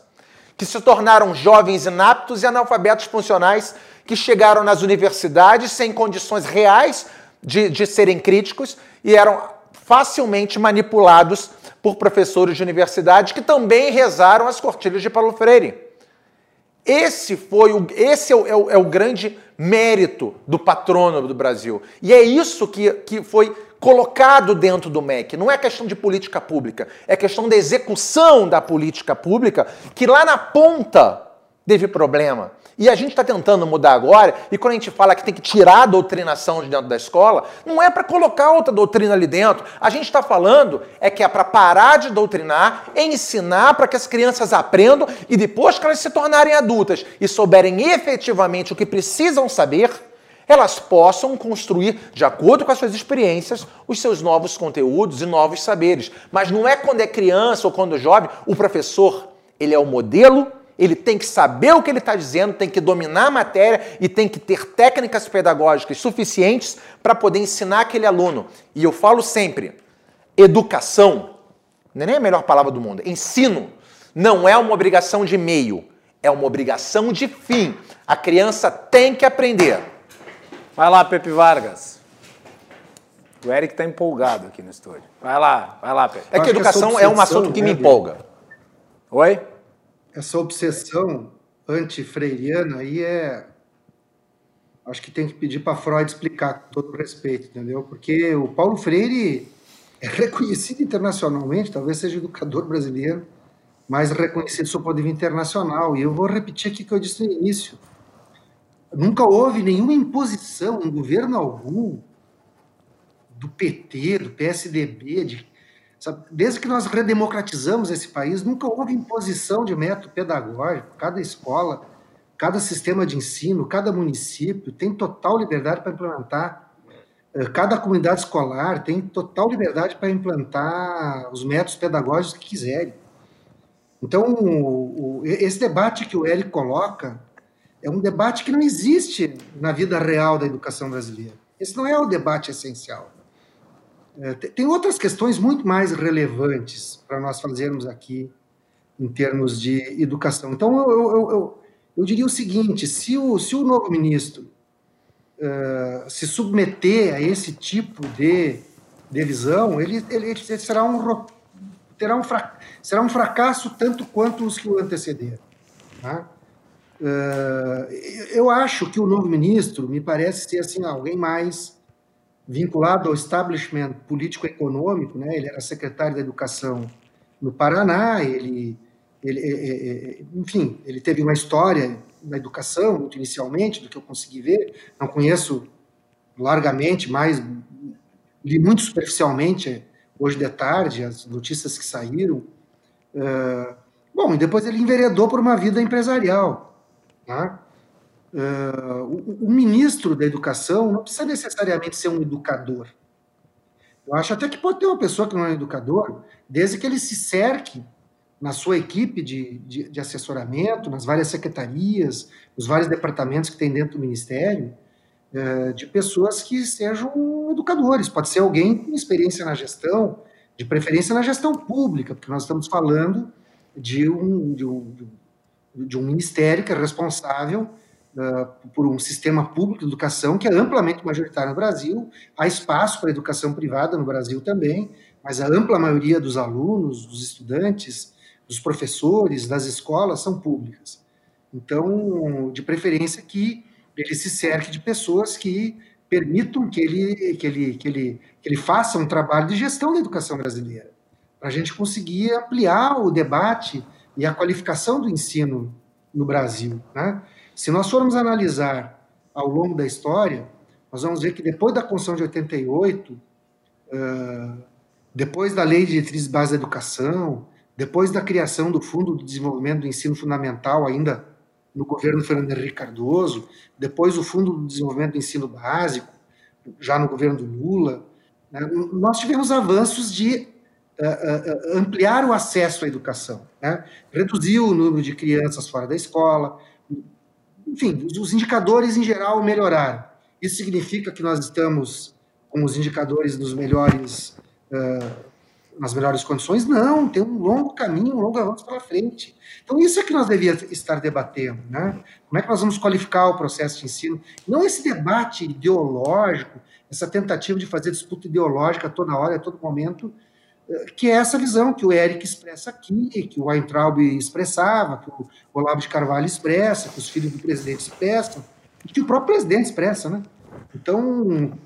que se tornaram jovens inaptos e analfabetos funcionais que chegaram nas universidades sem condições reais de, de serem críticos e eram facilmente manipulados por professores de universidade que também rezaram as cortilhas de Paulo Freire. Esse foi o, esse é o, é o, é o grande mérito do patrono do Brasil. E é isso que, que foi colocado dentro do MEC. Não é questão de política pública, é questão da execução da política pública, que lá na ponta teve problema. E a gente está tentando mudar agora, e quando a gente fala que tem que tirar a doutrinação de dentro da escola, não é para colocar outra doutrina ali dentro. A gente está falando é que é para parar de doutrinar, ensinar para que as crianças aprendam e depois que elas se tornarem adultas e souberem efetivamente o que precisam saber, elas possam construir, de acordo com as suas experiências, os seus novos conteúdos e novos saberes. Mas não é quando é criança ou quando é jovem, o professor, ele é o modelo ele tem que saber o que ele está dizendo, tem que dominar a matéria e tem que ter técnicas pedagógicas suficientes para poder ensinar aquele aluno. E eu falo sempre: educação, não é nem a melhor palavra do mundo, ensino, não é uma obrigação de meio, é uma obrigação de fim. A criança tem que aprender. Vai lá, Pepe Vargas. O Eric está empolgado aqui no estúdio. Vai lá, vai lá, Pepe. É que educação que é um assunto que me empolga. Oi? Essa obsessão anti-freiriana aí é. Acho que tem que pedir para Freud explicar com todo respeito, entendeu? Porque o Paulo Freire é reconhecido internacionalmente, talvez seja educador brasileiro mais reconhecido do seu ponto de vista internacional. E eu vou repetir aqui o que eu disse no início. Nunca houve nenhuma imposição em governo algum do PT, do PSDB, de Sabe? Desde que nós redemocratizamos esse país, nunca houve imposição de método pedagógico. Cada escola, cada sistema de ensino, cada município tem total liberdade para implementar. Eh, cada comunidade escolar tem total liberdade para implantar os métodos pedagógicos que quiserem. Então, o, o, esse debate que o Eric coloca é um debate que não existe na vida real da educação brasileira. Esse não é o debate essencial. É, tem outras questões muito mais relevantes para nós fazermos aqui em termos de educação. Então, eu, eu, eu, eu diria o seguinte: se o, se o novo ministro uh, se submeter a esse tipo de, de visão, ele, ele, ele será, um, terá um, será um fracasso tanto quanto os que o antecederam. Tá? Uh, eu acho que o novo ministro me parece ser assim alguém mais vinculado ao establishment político-econômico, né? Ele era secretário da Educação no Paraná, ele, ele, é, é, é, enfim, ele teve uma história na educação, muito inicialmente, do que eu consegui ver. Não conheço largamente, mas li muito superficialmente hoje de tarde as notícias que saíram. Uh, bom, e depois ele enveredou por uma vida empresarial. Tá? Uh, o, o, ministro da educação não precisa necessariamente ser um educador. Eu acho até que pode ter uma pessoa que não é educador, desde que ele se cerque na sua equipe de, de, de assessoramento, nas várias secretarias, nos vários departamentos que tem dentro do ministério, uh, de pessoas que sejam educadores. Pode ser alguém com experiência na gestão, de preferência na gestão pública, porque nós estamos falando de um, de um, de um ministério que é responsável por um sistema público de educação que é amplamente majoritário no Brasil. Há espaço para educação privada no Brasil também, mas a ampla maioria dos alunos, dos estudantes, dos professores, das escolas são públicas. Então, de preferência que ele se cerque de pessoas que permitam que ele, que ele, que ele, que ele faça um trabalho de gestão da educação brasileira, para a gente conseguir ampliar o debate e a qualificação do ensino no Brasil. Né? Se nós formos analisar ao longo da história, nós vamos ver que depois da Constituição de 88, uh, depois da Lei de Diretrizes Base da Educação, depois da criação do Fundo de Desenvolvimento do Ensino Fundamental, ainda no governo Fernando Henrique Cardoso, depois o Fundo de Desenvolvimento do Ensino Básico, já no governo do Lula, né, nós tivemos avanços de ampliar o acesso à educação, né? reduzir o número de crianças fora da escola, enfim, os indicadores em geral melhoraram. Isso significa que nós estamos com os indicadores nos melhores, uh, nas melhores condições? Não, tem um longo caminho, um longo avanço pela frente. Então, isso é que nós devíamos estar debatendo. Né? Como é que nós vamos qualificar o processo de ensino? Não esse debate ideológico, essa tentativa de fazer disputa ideológica toda hora, a todo momento, que é essa visão que o Eric expressa aqui, que o Weintraub expressava, que o Olavo de Carvalho expressa, que os filhos do presidente expressam, e que o próprio presidente expressa, né? Então,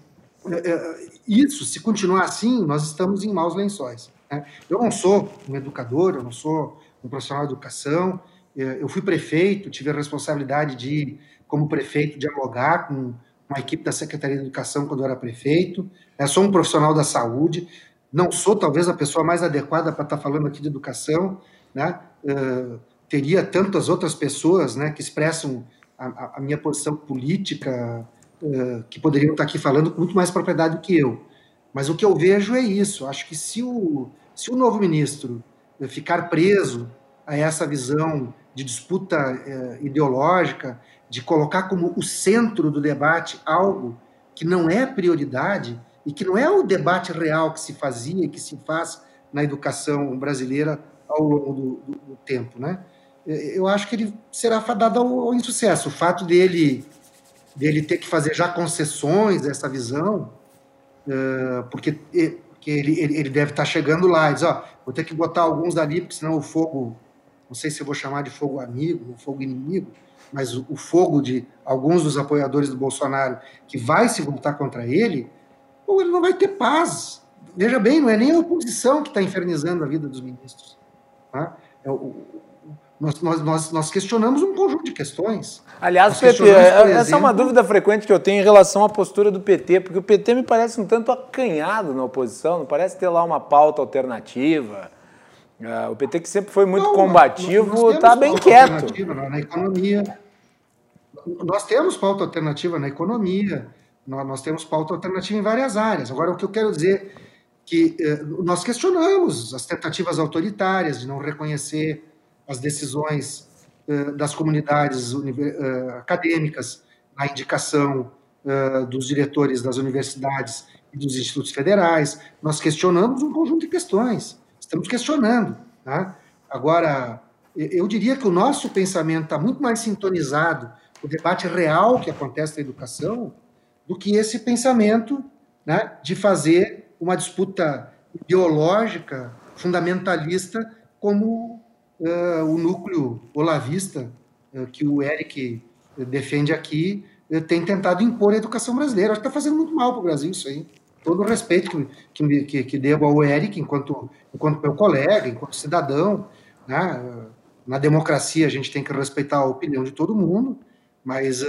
é, é, isso, se continuar assim, nós estamos em maus lençóis. Né? Eu não sou um educador, eu não sou um profissional de educação, é, eu fui prefeito, tive a responsabilidade de, como prefeito, dialogar com uma equipe da Secretaria de Educação quando eu era prefeito, eu sou um profissional da saúde, não sou talvez a pessoa mais adequada para estar falando aqui de educação, né? Uh, teria tantas outras pessoas, né, que expressam a, a minha posição política, uh, que poderiam estar aqui falando com muito mais propriedade do que eu. Mas o que eu vejo é isso. Acho que se o, se o novo ministro ficar preso a essa visão de disputa ideológica, de colocar como o centro do debate algo que não é prioridade, e que não é o debate real que se fazia, que se faz na educação brasileira ao longo do, do, do tempo, né? Eu acho que ele será fadado ao, ao, insucesso. O fato dele, dele ter que fazer já concessões essa visão, uh, porque, porque ele, ele, ele, deve estar chegando lá e diz, ó, vou ter que botar alguns ali, porque senão o fogo, não sei se eu vou chamar de fogo amigo ou fogo inimigo, mas o, o fogo de alguns dos apoiadores do Bolsonaro que vai se voltar contra ele, ou ele não vai ter paz. Veja bem, não é nem a oposição que está infernizando a vida dos ministros. Tá? É o, Nós, nós, nós, questionamos um conjunto de questões. Aliás, PT, essa exemplo, é uma dúvida frequente que eu tenho em relação à postura do PT, porque o PT me parece um tanto acanhado na oposição, não parece ter lá uma pauta alternativa. Uh, o PT que sempre foi muito não, combativo está bem quieto. Na economia, nós temos pauta alternativa na economia, nós, nós temos pauta alternativa em várias áreas. Agora, o que eu quero dizer que eh, nós questionamos as tentativas autoritárias de não reconhecer as decisões eh, das comunidades eh, acadêmicas na indicação eh, dos diretores das universidades e dos institutos federais. Nós questionamos um conjunto de questões. Estamos questionando. Tá? Agora, eu diria que o nosso pensamento está muito mais sintonizado com o debate real que acontece na educação do que esse pensamento né, de fazer uma disputa ideológica, fundamentalista, como uh, o núcleo olavista uh, que o Eric defende aqui uh, tem tentado impor a educação brasileira. Acho que está fazendo muito mal para o Brasil isso aí. Todo o respeito que, que, que devo ao Eric, enquanto, enquanto meu colega, enquanto cidadão. Né? Na democracia, a gente tem que respeitar a opinião de todo mundo, mas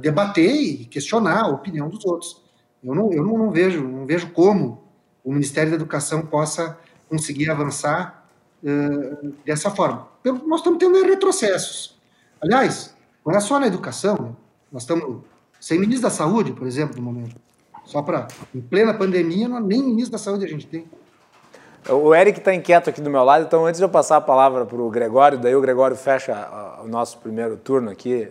debater e questionar a opinião dos outros. Eu não, eu não, não vejo, não vejo como o Ministério da Educação possa conseguir avançar uh, dessa forma. Nós estamos tendo retrocessos. Aliás, não é só na educação, né? nós estamos sem ministro da Saúde, por exemplo, no momento. Só para, em plena pandemia, nem ministro da Saúde a gente tem. O Eric está inquieto aqui do meu lado, então antes de eu passar a palavra para o Gregório, daí o Gregório fecha o nosso primeiro turno aqui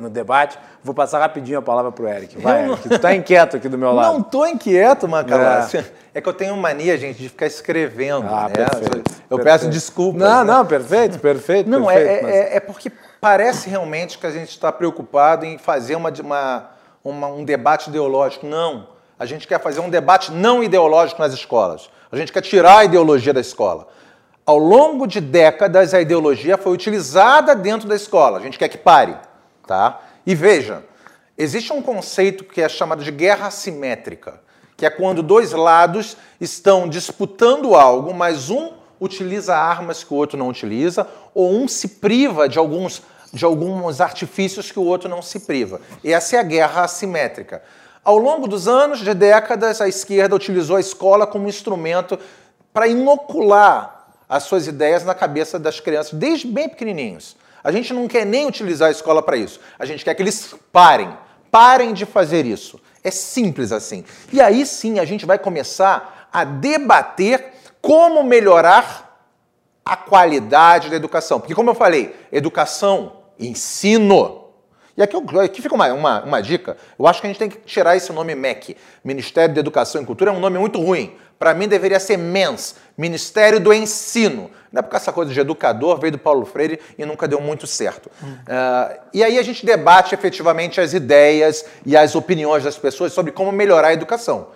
no, debate, vou passar rapidinho a palavra para o Eric. Vai, Eric, tu está inquieto aqui do meu lado. Não estou inquieto, Macalá. É. é. que eu tenho mania, gente, de ficar escrevendo. Ah, né? perfeito. Eu perfeito. peço desculpas. Não, né? não, perfeito, perfeito. Não, perfeito, é, mas... é, é, porque parece realmente que a gente está preocupado em fazer uma, uma, uma, um debate ideológico. Não. A gente quer fazer um debate não ideológico nas escolas. A gente quer tirar a ideologia da escola. Ao longo de décadas, a ideologia foi utilizada dentro da escola. A gente quer que pare. Tá? E veja, existe um conceito que é chamado de guerra assimétrica, que é quando dois lados estão disputando algo, mas um utiliza armas que o outro não utiliza, ou um se priva de alguns, de alguns artifícios que o outro não se priva. E essa é a guerra assimétrica. Ao longo dos anos, de décadas, a esquerda utilizou a escola como instrumento para inocular as suas ideias na cabeça das crianças, desde bem pequenininhos. A gente não quer nem utilizar a escola para isso. A gente quer que eles parem. Parem de fazer isso. É simples assim. E aí sim a gente vai começar a debater como melhorar a qualidade da educação. Porque, como eu falei, educação, ensino, e aqui, aqui fica uma, uma, uma, dica. Eu acho que a gente tem que tirar esse nome MEC, Ministério da Educação e Cultura, é um nome muito ruim. Para mim deveria ser MENS, Ministério do Ensino. Não é porque essa coisa de educador veio do Paulo Freire e nunca deu muito certo. Hum. Uh, e aí a gente debate efetivamente as ideias e as opiniões das pessoas sobre como melhorar a educação.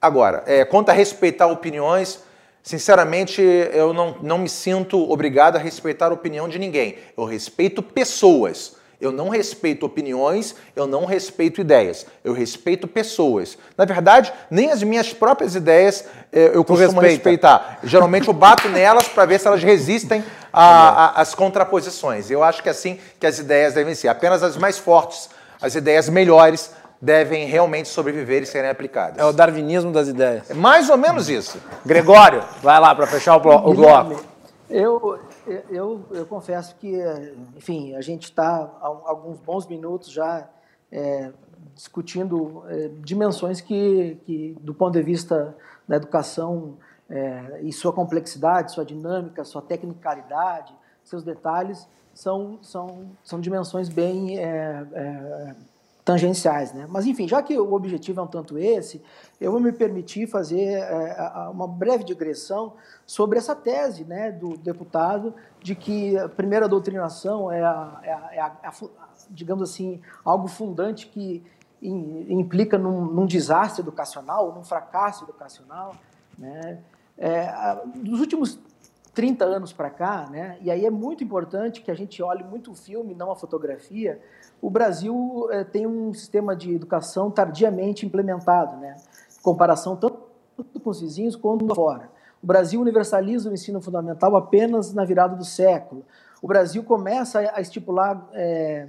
Agora, é, quanto a respeitar opiniões, sinceramente, eu não, não me sinto obrigado a respeitar a opinião de ninguém. Eu respeito pessoas. Eu não respeito opiniões, eu não respeito ideias, eu respeito pessoas. Na verdade, nem as minhas próprias ideias eh, eu costumo respeitar. Geralmente eu bato nelas para ver se elas resistem às contraposições. Eu acho que é assim que as ideias devem ser. Apenas as mais fortes, as ideias melhores, devem realmente sobreviver e serem aplicadas. É o darwinismo das ideias. É mais ou menos isso. Gregório, vai lá para fechar o, o bloco. Eu, eu, eu confesso que, enfim, a gente está há alguns bons minutos já é, discutindo é, dimensões que, que, do ponto de vista da educação é, e sua complexidade, sua dinâmica, sua tecnicalidade, seus detalhes, são, são, são dimensões bem é, é, tangenciais. Né? Mas, enfim, já que o objetivo é um tanto esse, eu vou me permitir fazer é, uma breve digressão sobre essa tese né, do deputado de que a primeira doutrinação é, a, é, a, é a, é digamos assim, algo fundante que implica num, num, desastre educacional, num fracasso educacional. Né? É, dos últimos 30 anos para cá, né, e aí é muito importante que a gente olhe muito o filme, não a fotografia, o Brasil é, tem um sistema de educação tardiamente implementado, né? comparação tanto com os vizinhos quanto fora. O Brasil universaliza o ensino fundamental apenas na virada do século. O Brasil começa a estipular é,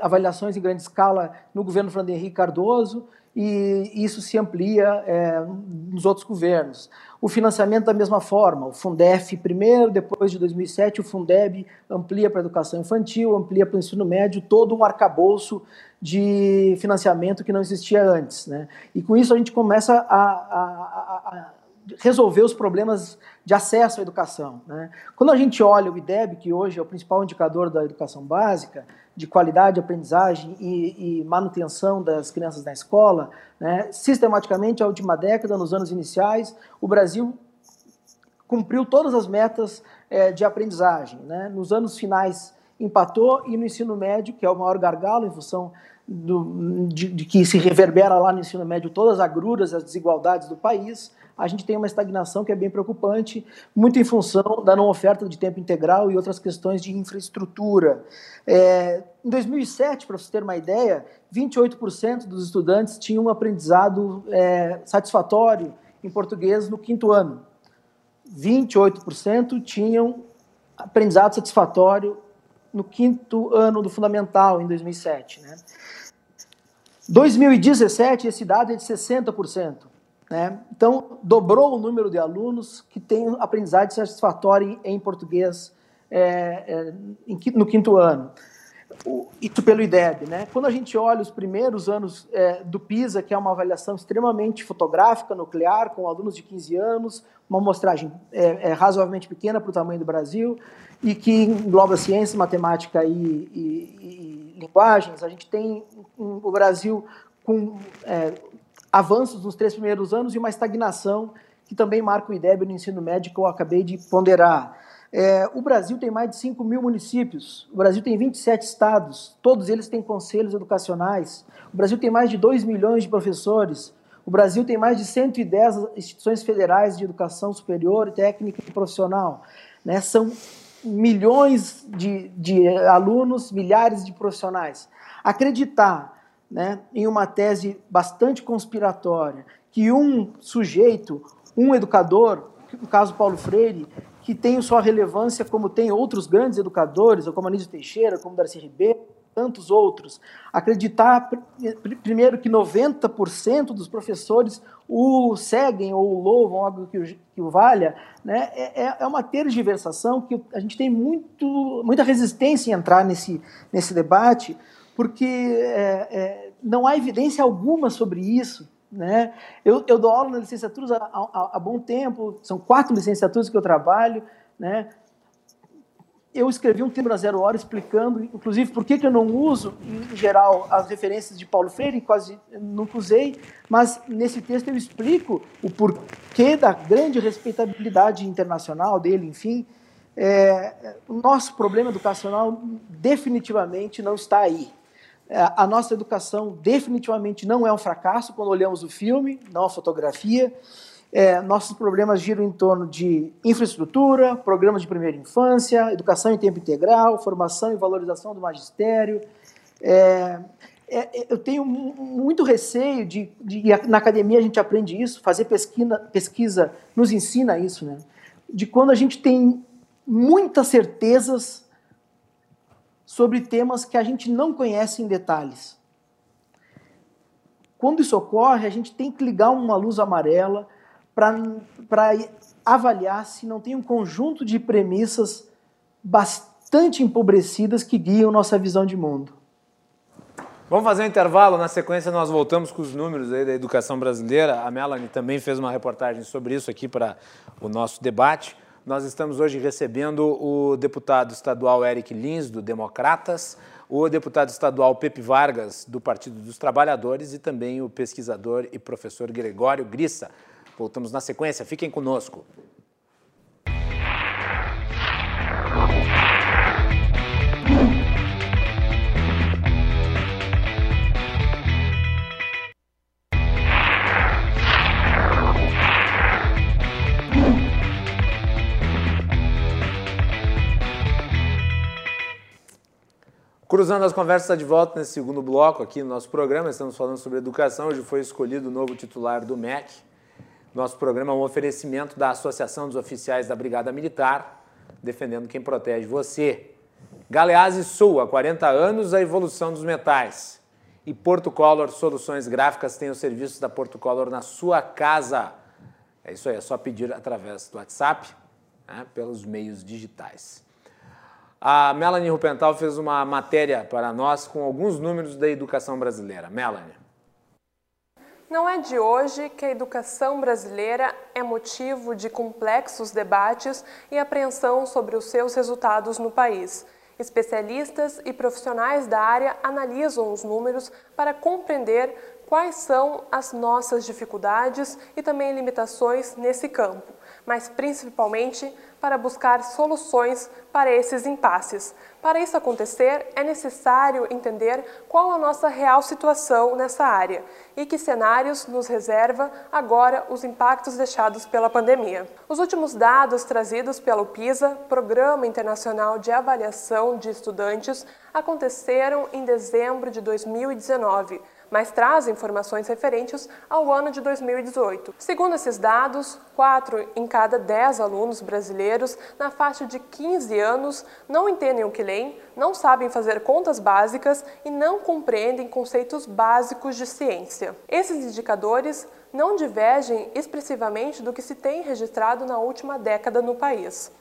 avaliações em grande escala no governo Fernando Henrique Cardoso e isso se amplia é, nos outros governos. O financiamento da mesma forma, o Fundef primeiro, depois de 2007 o Fundeb amplia para a educação infantil, amplia para o ensino médio, todo um arcabouço de financiamento que não existia antes. Né? E com isso a gente começa a, a, a resolver os problemas de acesso à educação. Né? Quando a gente olha o IDEB, que hoje é o principal indicador da educação básica, de qualidade de aprendizagem e, e manutenção das crianças na escola, né, sistematicamente, a última década, nos anos iniciais, o Brasil cumpriu todas as metas é, de aprendizagem. Né? Nos anos finais, empatou, e no ensino médio, que é o maior gargalo em função do, de, de que se reverbera lá no ensino médio todas as agruras, as desigualdades do país, a gente tem uma estagnação que é bem preocupante, muito em função da não oferta de tempo integral e outras questões de infraestrutura. É, em 2007, para você ter uma ideia, 28% dos estudantes tinham um aprendizado é, satisfatório em português no quinto ano. 28% tinham aprendizado satisfatório no quinto ano do fundamental, em 2007. Né? 2017, esse dado é de 60%. Né? Então, dobrou o número de alunos que têm aprendizagem satisfatória em português é, é, no quinto ano. Isso pelo IDEB. Né? Quando a gente olha os primeiros anos é, do PISA, que é uma avaliação extremamente fotográfica, nuclear, com alunos de 15 anos, uma amostragem é, é, razoavelmente pequena para o tamanho do Brasil, e que engloba ciência, matemática e, e, e linguagens, a gente tem um, o Brasil com é, avanços nos três primeiros anos e uma estagnação que também marca o IDEB no ensino médio que eu acabei de ponderar. É, o Brasil tem mais de 5 mil municípios, o Brasil tem 27 estados, todos eles têm conselhos educacionais, o Brasil tem mais de 2 milhões de professores, o Brasil tem mais de 110 instituições federais de educação superior, técnica e profissional. Né? São milhões de, de alunos, milhares de profissionais. Acreditar né, em uma tese bastante conspiratória, que um sujeito, um educador, no caso Paulo Freire, que tem sua relevância como tem outros grandes educadores, como Anísio Teixeira, como Darcy Ribeiro, tantos outros. Acreditar, primeiro, que 90% dos professores o seguem ou o louvam, algo que o, que o valha, né? é, é, é uma tergiversação que a gente tem muito, muita resistência em entrar nesse, nesse debate, porque é, é, não há evidência alguma sobre isso. Né? Eu, eu dou aula na licenciatura há, há, há, bom tempo, são quatro licenciaturas que eu trabalho. Né? Eu escrevi um texto na Zero Hora explicando, inclusive, por que, que eu não uso, em geral, as referências de Paulo Freire, quase nunca usei, mas nesse texto eu explico o porquê da grande respeitabilidade internacional dele, enfim. É, o nosso problema educacional definitivamente não está aí. É, a nossa educação definitivamente não é um fracasso quando olhamos o filme, não a fotografia. É, nossos problemas giram em torno de infraestrutura, programas de primeira infância, educação em tempo integral, formação e valorização do magistério. É, é, é eu tenho muito receio de, de, na academia a gente aprende isso, fazer pesquisa, pesquisa nos ensina isso, né? De quando a gente tem muitas certezas sobre temas que a gente não conhece em detalhes. Quando isso ocorre, a gente tem que ligar uma luz amarela para avaliar se não tem um conjunto de premissas bastante empobrecidas que guiam nossa visão de mundo. Vamos fazer um intervalo, na sequência nós voltamos com os números da educação brasileira. A Melanie também fez uma reportagem sobre isso aqui para o nosso debate. Nós estamos hoje recebendo o deputado estadual Eric Lins, do Democratas, o deputado estadual Pepe Vargas, do Partido dos Trabalhadores, e também o pesquisador e professor Gregório Grissa. Voltamos na sequência, fiquem conosco. Cruzando as conversas de volta nesse segundo bloco aqui no nosso programa, estamos falando sobre educação. Hoje foi escolhido o novo titular do MEC, Nosso programa é um oferecimento da Associação dos Oficiais da Brigada Militar, defendendo quem protege você. Galeazzi Sul, há 40 anos, a evolução dos metais. E Porto Color Soluções Gráficas tem os serviços da Porto Color na sua casa. É isso aí, é só pedir através do WhatsApp, né, pelos meios digitais. A Melanie Rupental fez uma matéria para nós com alguns números da educação brasileira. Melanie. Não é de hoje que a educação brasileira é motivo de complexos debates e apreensão sobre os seus resultados no país. Especialistas e profissionais da área analisam os números para compreender quais são as nossas dificuldades e também limitações nesse campo, mas principalmente para buscar soluções para esses impasses. Para isso acontecer, é necessário entender qual a nossa real situação nessa área e que cenários nos reserva agora os impactos deixados pela pandemia. Os últimos dados trazidos pelo PISA, Programa Internacional de Avaliação de Estudantes, aconteceram em dezembro de 2019 mas traz informações referentes ao ano de 2018. Segundo esses dados, 4 em cada 10 alunos brasileiros na faixa de 15 anos não entendem o que leem, não sabem fazer contas básicas e não compreendem conceitos básicos de ciência. Esses indicadores não divergem expressivamente do que se tem registrado na última década no país.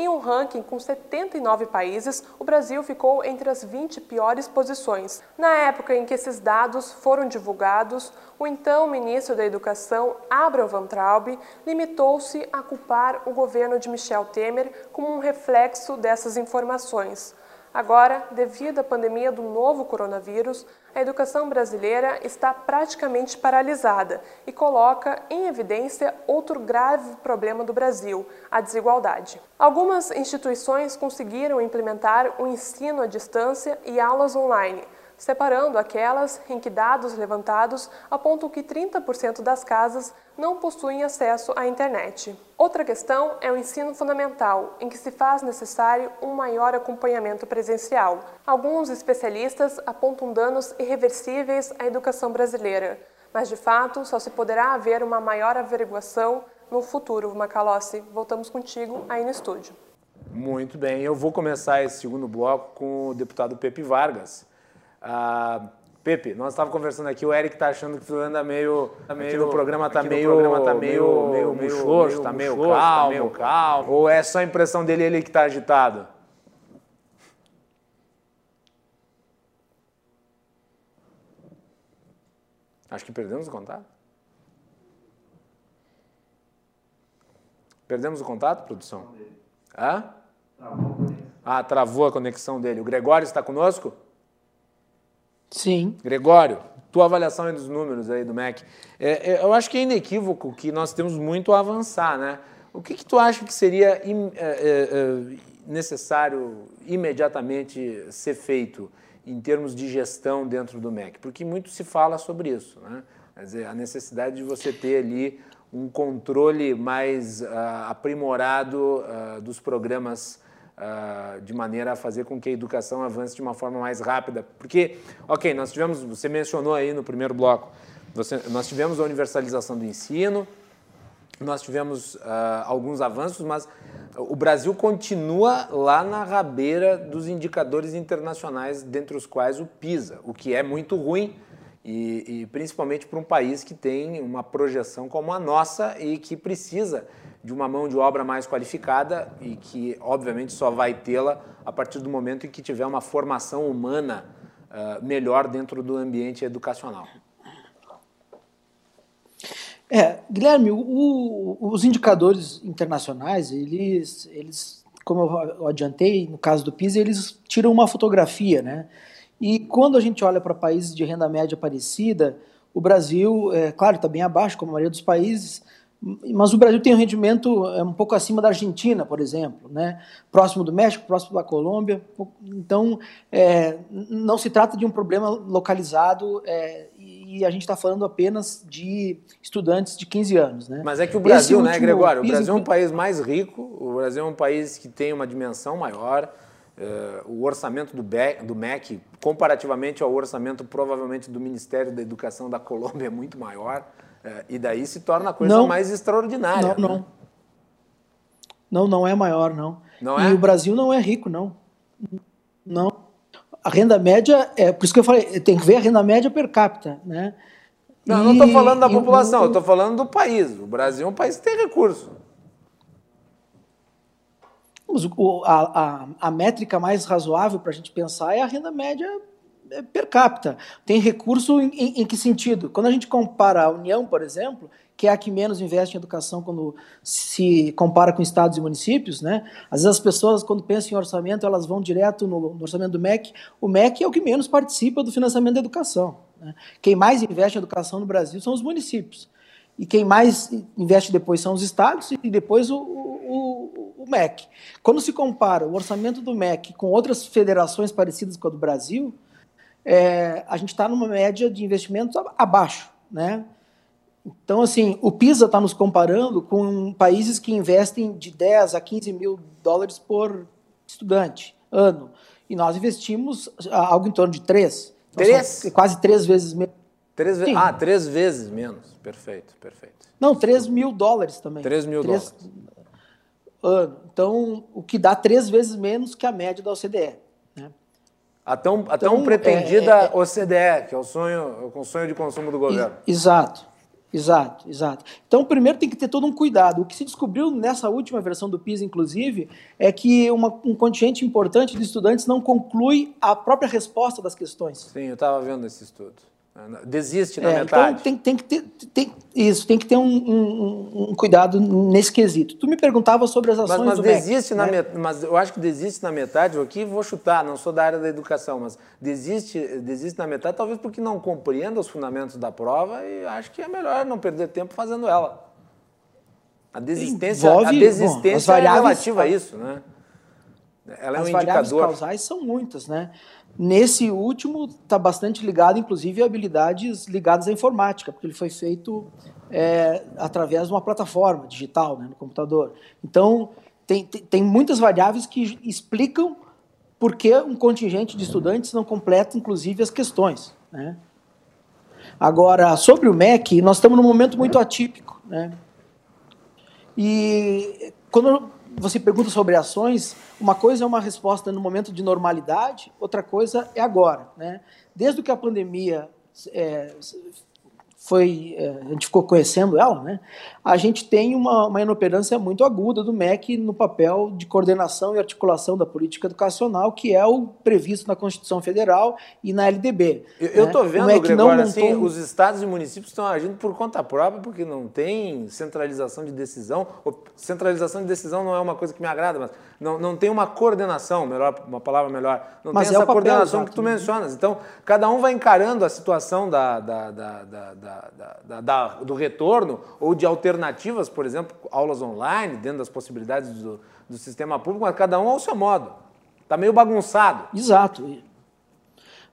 Em um ranking com 79 países, o Brasil ficou entre as 20 piores posições. Na época em que esses dados foram divulgados, o então ministro da Educação, Abraham Van Traub, limitou-se a culpar o governo de Michel Temer como um reflexo dessas informações. Agora, devido à pandemia do novo coronavírus, a educação brasileira está praticamente paralisada e coloca em evidência outro grave problema do Brasil, a desigualdade. Algumas instituições conseguiram implementar o ensino à distância e aulas online separando aquelas em que dados levantados apontam que 30% das casas não possuem acesso à internet. Outra questão é o ensino fundamental, em que se faz necessário um maior acompanhamento presencial. Alguns especialistas apontam danos irreversíveis à educação brasileira, mas de fato só se poderá haver uma maior averiguação no futuro. Macalossi, voltamos contigo aí no estúdio. Muito bem, eu vou começar esse segundo bloco com o deputado Pepe Vargas ah, Pepe, nós estávamos conversando aqui, o Eric está achando que tu anda meio. Tá meio o programa está meio, programa tá meio, meio, meio murchoso, está meio, meio, calmo, tá meio calmo. Ou é só a impressão dele ele que está agitado? Acho que perdemos o contato. Perdemos o contato, produção? Hã? Ah, travou a conexão dele. O Gregório está conosco? Sim. Gregório, tua avaliação aí dos números aí do MEC. É, é, eu acho que é inequívoco que nós temos muito a avançar, né? O que, que tu acha que seria im, é, é, é, necessário imediatamente ser feito em termos de gestão dentro do MEC? Porque muito se fala sobre isso, né? Quer dizer, a necessidade de você ter ali um controle mais uh, aprimorado uh, dos programas uh, de maneira a fazer com que a educação avance de uma forma mais rápida. Porque, ok, nós tivemos, você mencionou aí no primeiro bloco, você, nós tivemos a universalização do ensino, nós tivemos uh, alguns avanços, mas o Brasil continua lá na rabeira dos indicadores internacionais, dentre os quais o PISA, o que é muito ruim, e, e principalmente para um país que tem uma projeção como a nossa e que precisa de uma mão de obra mais qualificada e que, obviamente, só vai tê-la a partir do momento em que tiver uma formação humana uh, melhor dentro do ambiente educacional. É, Guilherme, o, os indicadores internacionais, eles, eles, como eu adiantei, no caso do PISA, eles tiram uma fotografia, né? E quando a gente olha para países de renda média parecida, o Brasil, é, claro, está bem abaixo, como a maioria dos países, mas o Brasil tem um rendimento é, um pouco acima da Argentina, por exemplo, né? próximo do México, próximo da Colômbia. Então, é, não se trata de um problema localizado é, e a gente está falando apenas de estudantes de 15 anos. Né? Mas é que o Brasil, né, Gregório? O Brasil é um país mais rico, o Brasil é um país que tem uma dimensão maior. É, o orçamento do, do MEC, comparativamente ao orçamento provavelmente do Ministério da Educação da Colômbia, é muito maior. É, e daí se torna a coisa não, mais extraordinária. Não, né? não. Não, não é maior, não. não e é? o Brasil não é rico, não. Não. A renda média, é por isso que eu falei, tem que ver a renda média per capita, né? Não, e, não estou falando da população, eu estou falando do país. O Brasil é um país que tem recurso. O, a, a, a métrica mais razoável para a gente pensar é a renda média per capita. Tem recurso em, em, em, que sentido? Quando a gente compara a União, por exemplo, que é a que menos investe em educação quando se compara com estados e municípios, né? Às vezes as pessoas, quando pensam em orçamento, elas vão direto no, no orçamento do MEC. O MEC é o que menos participa do financiamento da educação. Né? Quem mais investe em educação no Brasil são os municípios. E quem mais investe depois são os estados e depois o, o, o, MEC. Quando se compara o orçamento do MEC com outras federações parecidas com a do Brasil, é, a gente está numa média de investimentos abaixo. Né? Então, assim, o PISA está nos comparando com países que investem de 10 a 15 mil dólares por estudante, ano. E nós investimos algo em torno de 3. Então, três? Quase três vezes menos. Três ve ah, três vezes menos. Perfeito, perfeito. Não, 3 mil dólares também. 3 mil 3... dólares. Ano. Então, o que dá três vezes menos que a média da OCDE. A tão, a tão então, pretendida é, é, OCDE, que é o sonho, o sonho de consumo do governo. Exato. Exato, exato. Então, primeiro tem que ter todo um cuidado. O que se descobriu nessa última versão do PISA, inclusive, é que uma, um contingente importante de estudantes não conclui a própria resposta das questões. Sim, eu estava vendo esse estudo. Desiste na é, então metade. Então tem, tem que ter tem, isso, tem que ter um, um, um, cuidado nesse quesito. Tu me perguntava sobre as ações mas, mas do desiste MEC, na né? met, Mas eu acho que desiste na metade, eu aqui vou chutar, não sou da área da educação, mas desiste, desiste na metade, talvez porque não compreenda os fundamentos da prova e acho que é melhor não perder tempo fazendo ela. A desistência, Envolve, a desistência bom, é relativa a isso, né? Ela é as um variáveis indicador. causais são muitas, né? Nesse último, está bastante ligado, inclusive, a habilidades ligadas à informática, porque ele foi feito é, através de uma plataforma digital, né, no computador. Então, tem, tem, tem muitas variáveis que explicam por que um contingente de estudantes não completa, inclusive, as questões. Né? Agora, sobre o MEC, nós estamos num momento muito atípico. Né? E quando você pergunta sobre ações, uma coisa é uma resposta no momento de normalidade, outra coisa é agora. Né? Desde que a pandemia é, foi, é, a gente ficou conhecendo ela, né? a gente tem uma, uma inoperância muito aguda do MEC no papel de coordenação e articulação da política educacional, que é o previsto na Constituição Federal e na LDB. Eu estou né? vendo, Gregório, não assim, os estados e municípios estão agindo por conta própria, porque não tem centralização de decisão. Centralização de decisão não é uma coisa que me agrada, mas não, não tem uma coordenação, melhor, uma palavra melhor. Não mas tem é essa coordenação que tu mencionas. Então, cada um vai encarando a situação da, da, da, da, da do retorno ou de alternativas, por exemplo, aulas online, dentro das possibilidades do, do sistema público, mas cada um ao seu modo. Está meio bagunçado. Exato.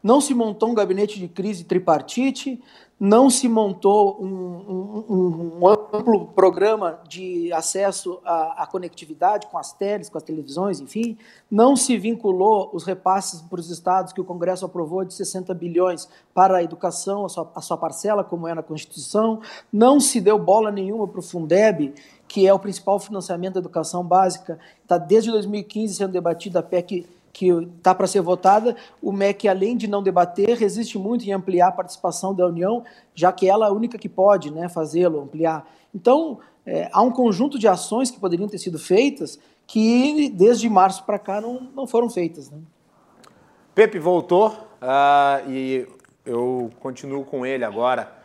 Não se montou um gabinete de crise tripartite, não se montou um, um, um amplo programa de acesso à, à, conectividade com as teles, com as televisões, enfim, não se vinculou os repasses para os estados que o Congresso aprovou de 60 bilhões para a educação, a sua, a sua parcela, como é na Constituição, não se deu bola nenhuma para o Fundeb, que é o principal financiamento da educação básica, está desde 2015 sendo debatida a PEC que está para ser votada, o MEC, além de não debater, resiste muito em ampliar a participação da União, já que ela é a única que pode né, fazê-lo, ampliar. Então, é, há um conjunto de ações que poderiam ter sido feitas que, desde março para cá, não, não foram feitas. Né? Pepe voltou uh, e eu continuo com ele agora.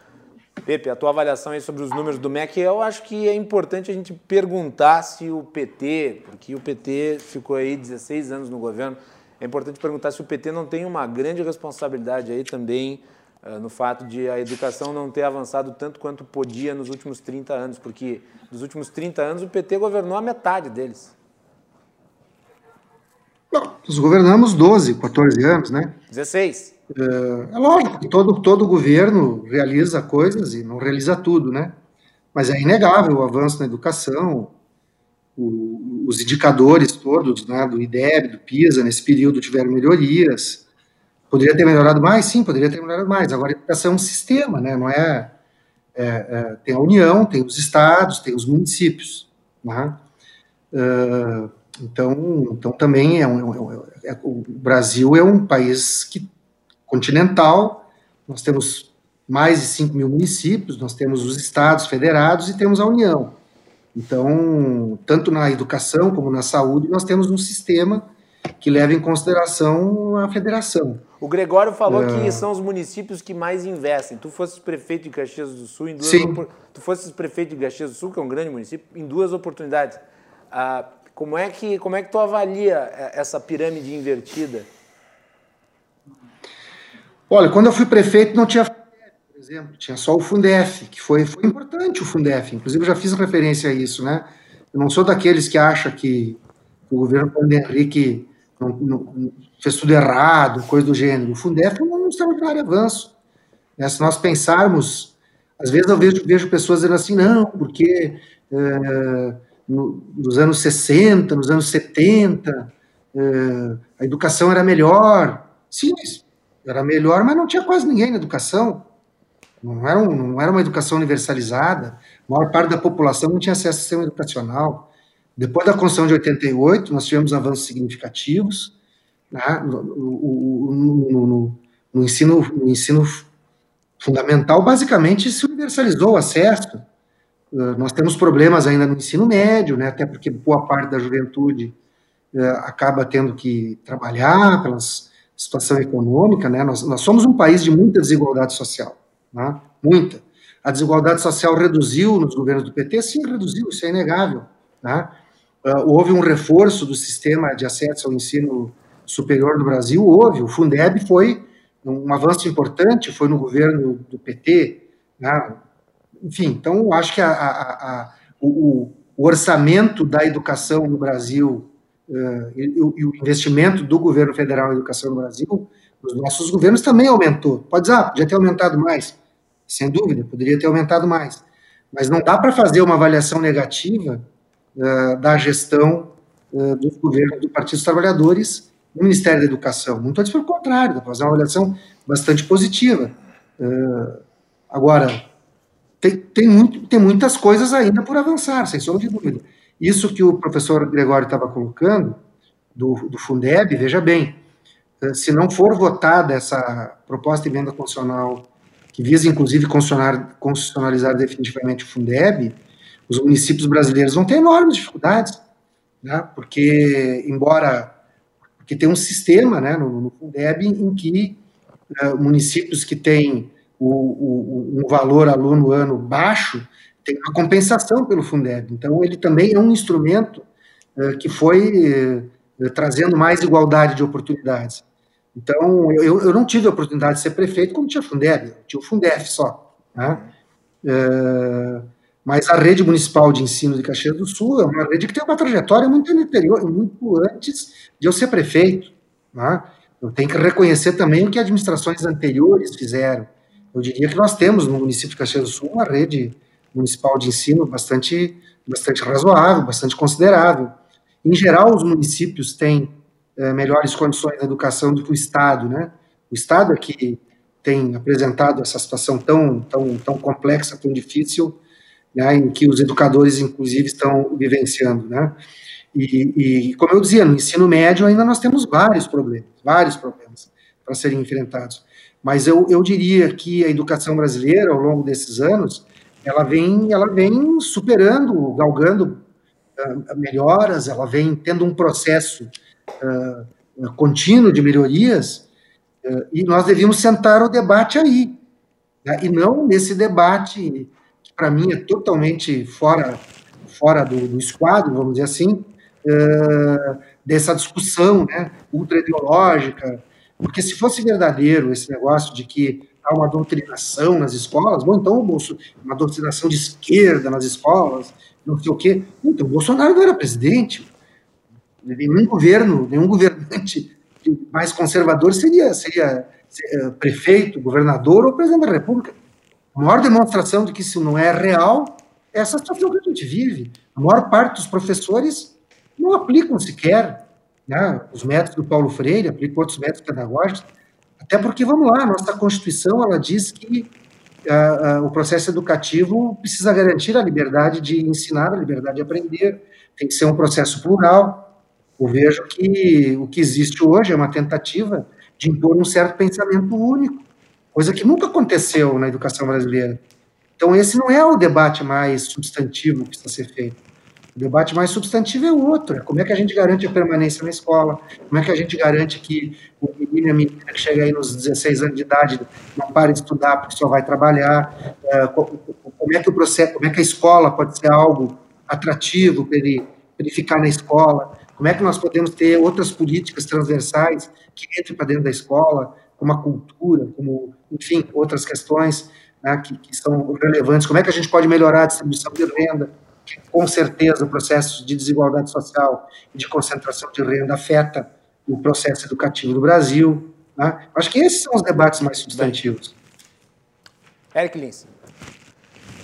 Pepe, a tua avaliação aí sobre os números do MEC, eu acho que é importante a gente perguntar se o PT, porque o PT ficou aí 16 anos no governo, é importante perguntar se o PT não tem uma grande responsabilidade aí também uh, no fato de a educação não ter avançado tanto quanto podia nos últimos 30 anos, porque nos últimos 30 anos o PT governou a metade deles. Não, nós governamos 12, 14 anos, né? 16. É, é lógico que todo, todo governo realiza coisas e não realiza tudo, né? Mas é inegável o avanço na educação, o, os indicadores todos né, do IDEB, do PISA, nesse período tiveram melhorias. Poderia ter melhorado mais? Sim, poderia ter melhorado mais. Agora, a educação é um sistema, né? Não é, é, é, tem a União, tem os estados, tem os municípios. Né? Uh, então, então também é, um, é, é, o Brasil é um país que, continental, nós temos mais de 5 mil municípios, nós temos os estados federados e temos a União. Então, tanto na educação como na saúde, nós temos um sistema que leva em consideração a federação. O Gregório falou é... que são os municípios que mais investem. Tu fosses prefeito de Caxias do Sul em duas Sim. Tu fosses prefeito de Caxias do Sul, que é um grande município, em duas oportunidades. Ah, como é que como é que tu avalia essa pirâmide invertida? Olha, quando eu fui prefeito não tinha por exemplo, tinha só o Fundef, que foi, foi importante o Fundef. Inclusive eu já fiz referência a isso, né? Eu não sou daqueles que acham que o governo Paulo Henrique não, não, fez tudo errado, coisa do gênero. O Fundef é um extraordinário avanço. Né? Se nós pensarmos, às vezes eu vejo, vejo pessoas dizendo assim, não, porque é, no, nos anos 60, nos anos 70, é, a educação era melhor. Sim, era melhor, mas não tinha quase ninguém na educação. Não era, um, não era uma educação universalizada. A maior parte da população não tinha acesso ao sistema educacional. Depois da Constituição de 88, nós tivemos avanços significativos né, no, no, no, no, ensino, no ensino fundamental, basicamente se universalizou o acesso. Uh, nós temos problemas ainda no ensino médio, né, até porque boa parte da juventude uh, acaba tendo que trabalhar pela situação econômica. Né, nós, nós somos um país de muita desigualdade social, né, muita. A desigualdade social reduziu nos governos do PT? Sim, reduziu, isso é inegável. Né? Uh, houve um reforço do sistema de acesso ao ensino superior do Brasil, houve. O Fundeb foi um avanço importante, foi no governo do PT. Né? Enfim, então acho que a, a, a, o, o, orçamento da educação no Brasil uh, e, e, o investimento do governo federal na educação no Brasil, os nossos governos também aumentou. Pode dizer, ah, podia ter aumentado mais. Sem dúvida, poderia ter aumentado mais. Mas não dá para fazer uma avaliação negativa uh, da gestão uh, dos governos do Partido dos Trabalhadores no Ministério da Educação. Muito antes, pelo contrário, dá para fazer uma avaliação bastante positiva. Agora, tem, tem, muito, tem muitas coisas ainda por avançar, sem sombra de dúvida. Isso que o professor Gregório estava colocando, do, do Fundeb, veja bem, uh, se não for votada essa proposta de emenda constitucional, que visa inclusive constitucionalizar definitivamente o Fundeb, os municípios brasileiros vão ter enormes dificuldades, né? porque, embora porque tem um sistema né, no, no Fundeb em que uh, municípios que têm o, o, um valor aluno ano baixo tem uma compensação pelo Fundeb. Então, ele também é um instrumento uh, que foi uh, trazendo mais igualdade de oportunidades. Então, eu, eu não tive a oportunidade de ser prefeito como tinha Fundeb, eu tinha o Fundef só. Né? Uh, mas a rede municipal de ensino de Caxias do Sul é uma rede que tem uma trajetória muito anterior, muito antes de eu ser prefeito. Né? Eu tenho que reconhecer também o que administrações anteriores fizeram. Eu diria que nós temos no município de Caxias do Sul uma rede municipal de ensino bastante, bastante razoável, bastante considerável. Em geral, os municípios têm é, melhores condições de educação do que o Estado, né? O Estado é que tem apresentado essa situação tão, tão, tão complexa, tão difícil, né, em que os educadores, inclusive, estão vivenciando, né? E, e, como eu dizia, no ensino médio ainda nós temos vários problemas, vários problemas para serem enfrentados. Mas eu, eu diria que a educação brasileira, ao longo desses anos, ela vem, ela vem superando, galgando uh, melhoras, ela vem tendo um processo uh, contínuo de melhorias, uh, e nós devíamos sentar o debate aí, né, e não nesse debate para mim é totalmente fora, fora do, do esquadro, vamos dizer assim, dessa discussão né, ultra-ideológica, porque se fosse verdadeiro esse negócio de que há uma doutrinação nas escolas, bom, então o uma doutrinação de esquerda nas escolas, não sei o quê, então o Bolsonaro não era presidente, nenhum governo, nenhum governante mais conservador seria, seria, seria prefeito, governador ou presidente da república. A maior demonstração de que isso não é real é essa situação que a gente vive. A maior parte dos professores não aplicam sequer né, os métodos do Paulo Freire, aplicam outros métodos pedagógicos, até porque, vamos lá, nossa Constituição ela diz que uh, uh, o processo educativo precisa garantir a liberdade de ensinar, a liberdade de aprender, tem que ser um processo plural. Eu vejo que o que existe hoje é uma tentativa de impor um certo pensamento único, coisa que nunca aconteceu na educação brasileira. Então, esse não é o debate mais substantivo que precisa ser feito. O debate mais substantivo é outro. É como é que a gente garante a permanência na escola? Como é que a gente garante que o menino e a menina que chega aí nos 16 anos de idade não pare de estudar porque só vai trabalhar? É, como é que o processo, como é que a escola pode ser algo atrativo para ele, ele ficar na escola? Como é que nós podemos ter outras políticas transversais que entrem para dentro da escola, como a cultura, como, enfim, outras questões né, que, que são relevantes? Como é que a gente pode melhorar a distribuição de renda? Com certeza o processo de desigualdade social e de concentração de renda afeta o processo educativo do Brasil. Né? Acho que esses são os debates mais substantivos. Eric Lins.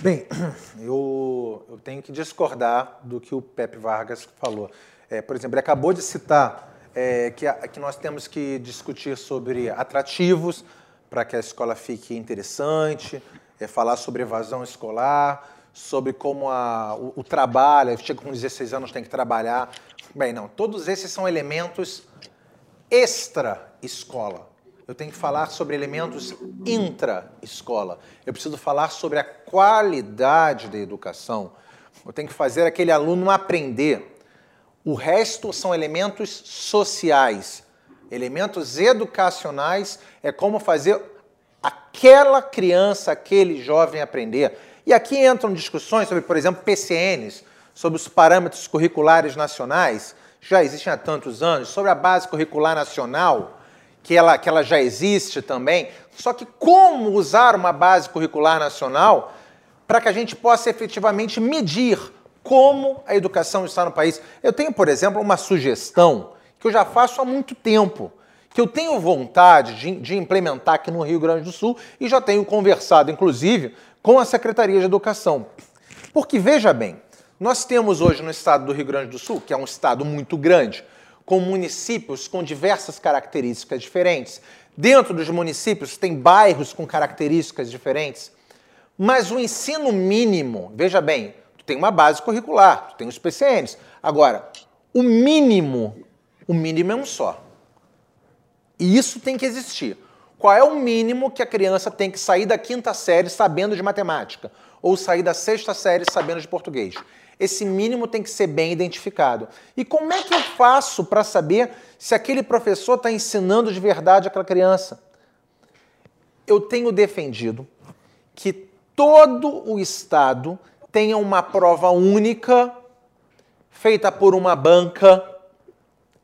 Bem, eu, eu tenho que discordar do que o Pepe Vargas falou. É, por exemplo, ele acabou de citar é, que, a, que nós temos que discutir sobre atrativos para que a escola fique interessante, é, falar sobre evasão escolar, sobre como a, o, o trabalho, chega com 16 anos, tem que trabalhar. Bem, não, todos esses são elementos extra-escola. Eu tenho que falar sobre elementos intra-escola. Eu preciso falar sobre a qualidade da educação. Eu tenho que fazer aquele aluno aprender. O resto são elementos sociais. Elementos educacionais é como fazer aquela criança, aquele jovem aprender. E aqui entram discussões sobre, por exemplo, PCNs, sobre os parâmetros curriculares nacionais, já existem há tantos anos, sobre a base curricular nacional, que ela, que ela já existe também. Só que como usar uma base curricular nacional para que a gente possa efetivamente medir como a educação está no país? Eu tenho, por exemplo, uma sugestão que eu já faço há muito tempo, que eu tenho vontade de, de implementar aqui no Rio Grande do Sul e já tenho conversado, inclusive, com a Secretaria de Educação. Porque, veja bem, nós temos hoje no estado do Rio Grande do Sul, que é um estado muito grande, com municípios com diversas características diferentes. Dentro dos municípios tem bairros com características diferentes. Mas o ensino mínimo, veja bem, tu tem uma base curricular, tu tem os PCNs. Agora, o mínimo, o mínimo é um só. E isso tem que existir. Qual é o mínimo que a criança tem que sair da quinta série sabendo de matemática? Ou sair da sexta série sabendo de português? Esse mínimo tem que ser bem identificado. E como é que eu faço para saber se aquele professor está ensinando de verdade aquela criança? Eu tenho defendido que todo o Estado tenha uma prova única, feita por uma banca,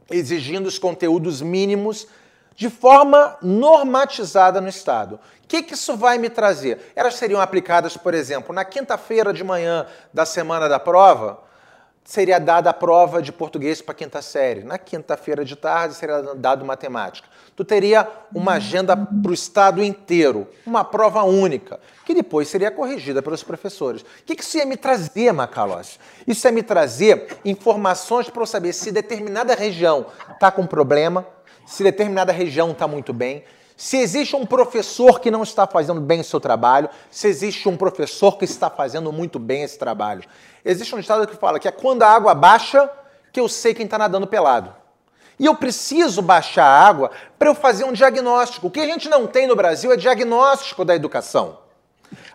exigindo os conteúdos mínimos de forma normatizada no Estado. O que, que isso vai me trazer? Elas seriam aplicadas, por exemplo, na quinta-feira de manhã da semana da prova, seria dada a prova de português para quinta série. Na quinta-feira de tarde seria dado matemática. Tu teria uma agenda para o estado inteiro, uma prova única, que depois seria corrigida pelos professores. O que isso ia me trazer, Macalós? Isso ia me trazer informações para eu saber se determinada região está com problema, se determinada região está muito bem, se existe um professor que não está fazendo bem o seu trabalho, se existe um professor que está fazendo muito bem esse trabalho. Existe um estado que fala que é quando a água baixa que eu sei quem está nadando pelado. E eu preciso baixar a água para eu fazer um diagnóstico. O que a gente não tem no Brasil é diagnóstico da educação.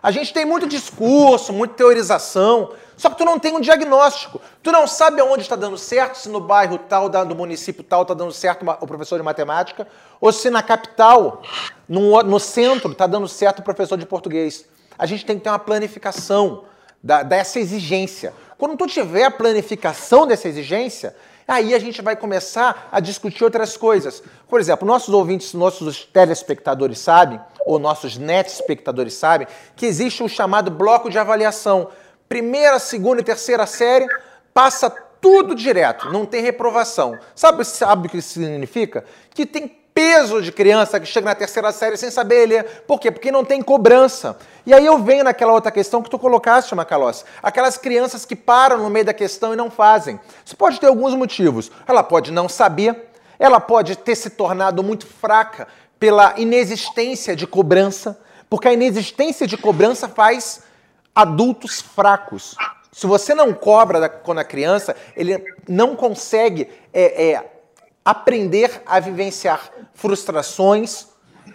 A gente tem muito discurso, muita teorização, só que tu não tem um diagnóstico. Tu não sabe aonde está dando certo, se no bairro tal, do município tal está dando certo o professor de matemática, ou se na capital, no, no centro, está dando certo o professor de português. A gente tem que ter uma planificação da, dessa exigência. Quando tu tiver a planificação dessa exigência, aí a gente vai começar a discutir outras coisas. Por exemplo, nossos ouvintes, nossos telespectadores sabem, ou nossos net espectadores sabem, que existe o chamado bloco de avaliação primeira, segunda e terceira série, passa tudo direto, não tem reprovação. Sabe, sabe o que isso significa? Que tem peso de criança que chega na terceira série sem saber ler. Por quê? Porque não tem cobrança. E aí eu venho naquela outra questão que tu colocaste, Macalossi. Aquelas crianças que param no meio da questão e não fazem. Isso pode ter alguns motivos. Ela pode não saber, ela pode ter se tornado muito fraca pela inexistência de cobrança, Porque a inexistência de cobrança faz adultos fracos. Se você não cobra quando é criança, ele não consegue é, é, aprender a vivenciar frustrações,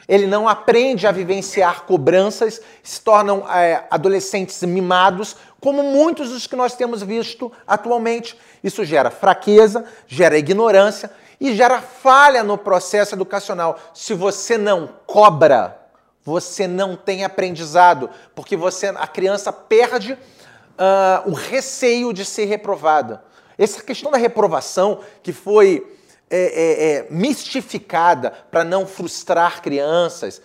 ele não aprende a vivenciar cobranças, se tornam é, adolescentes mimados, como muitos dos que nós temos visto atualmente. Isso gera fraqueza, gera ignorância e gera falha no processo educacional. Se você não cobra, você não tem aprendizado, porque você a criança perde uh, o receio de ser reprovada. Essa questão da reprovação que foi é, é, é, mistificada para não frustrar crianças,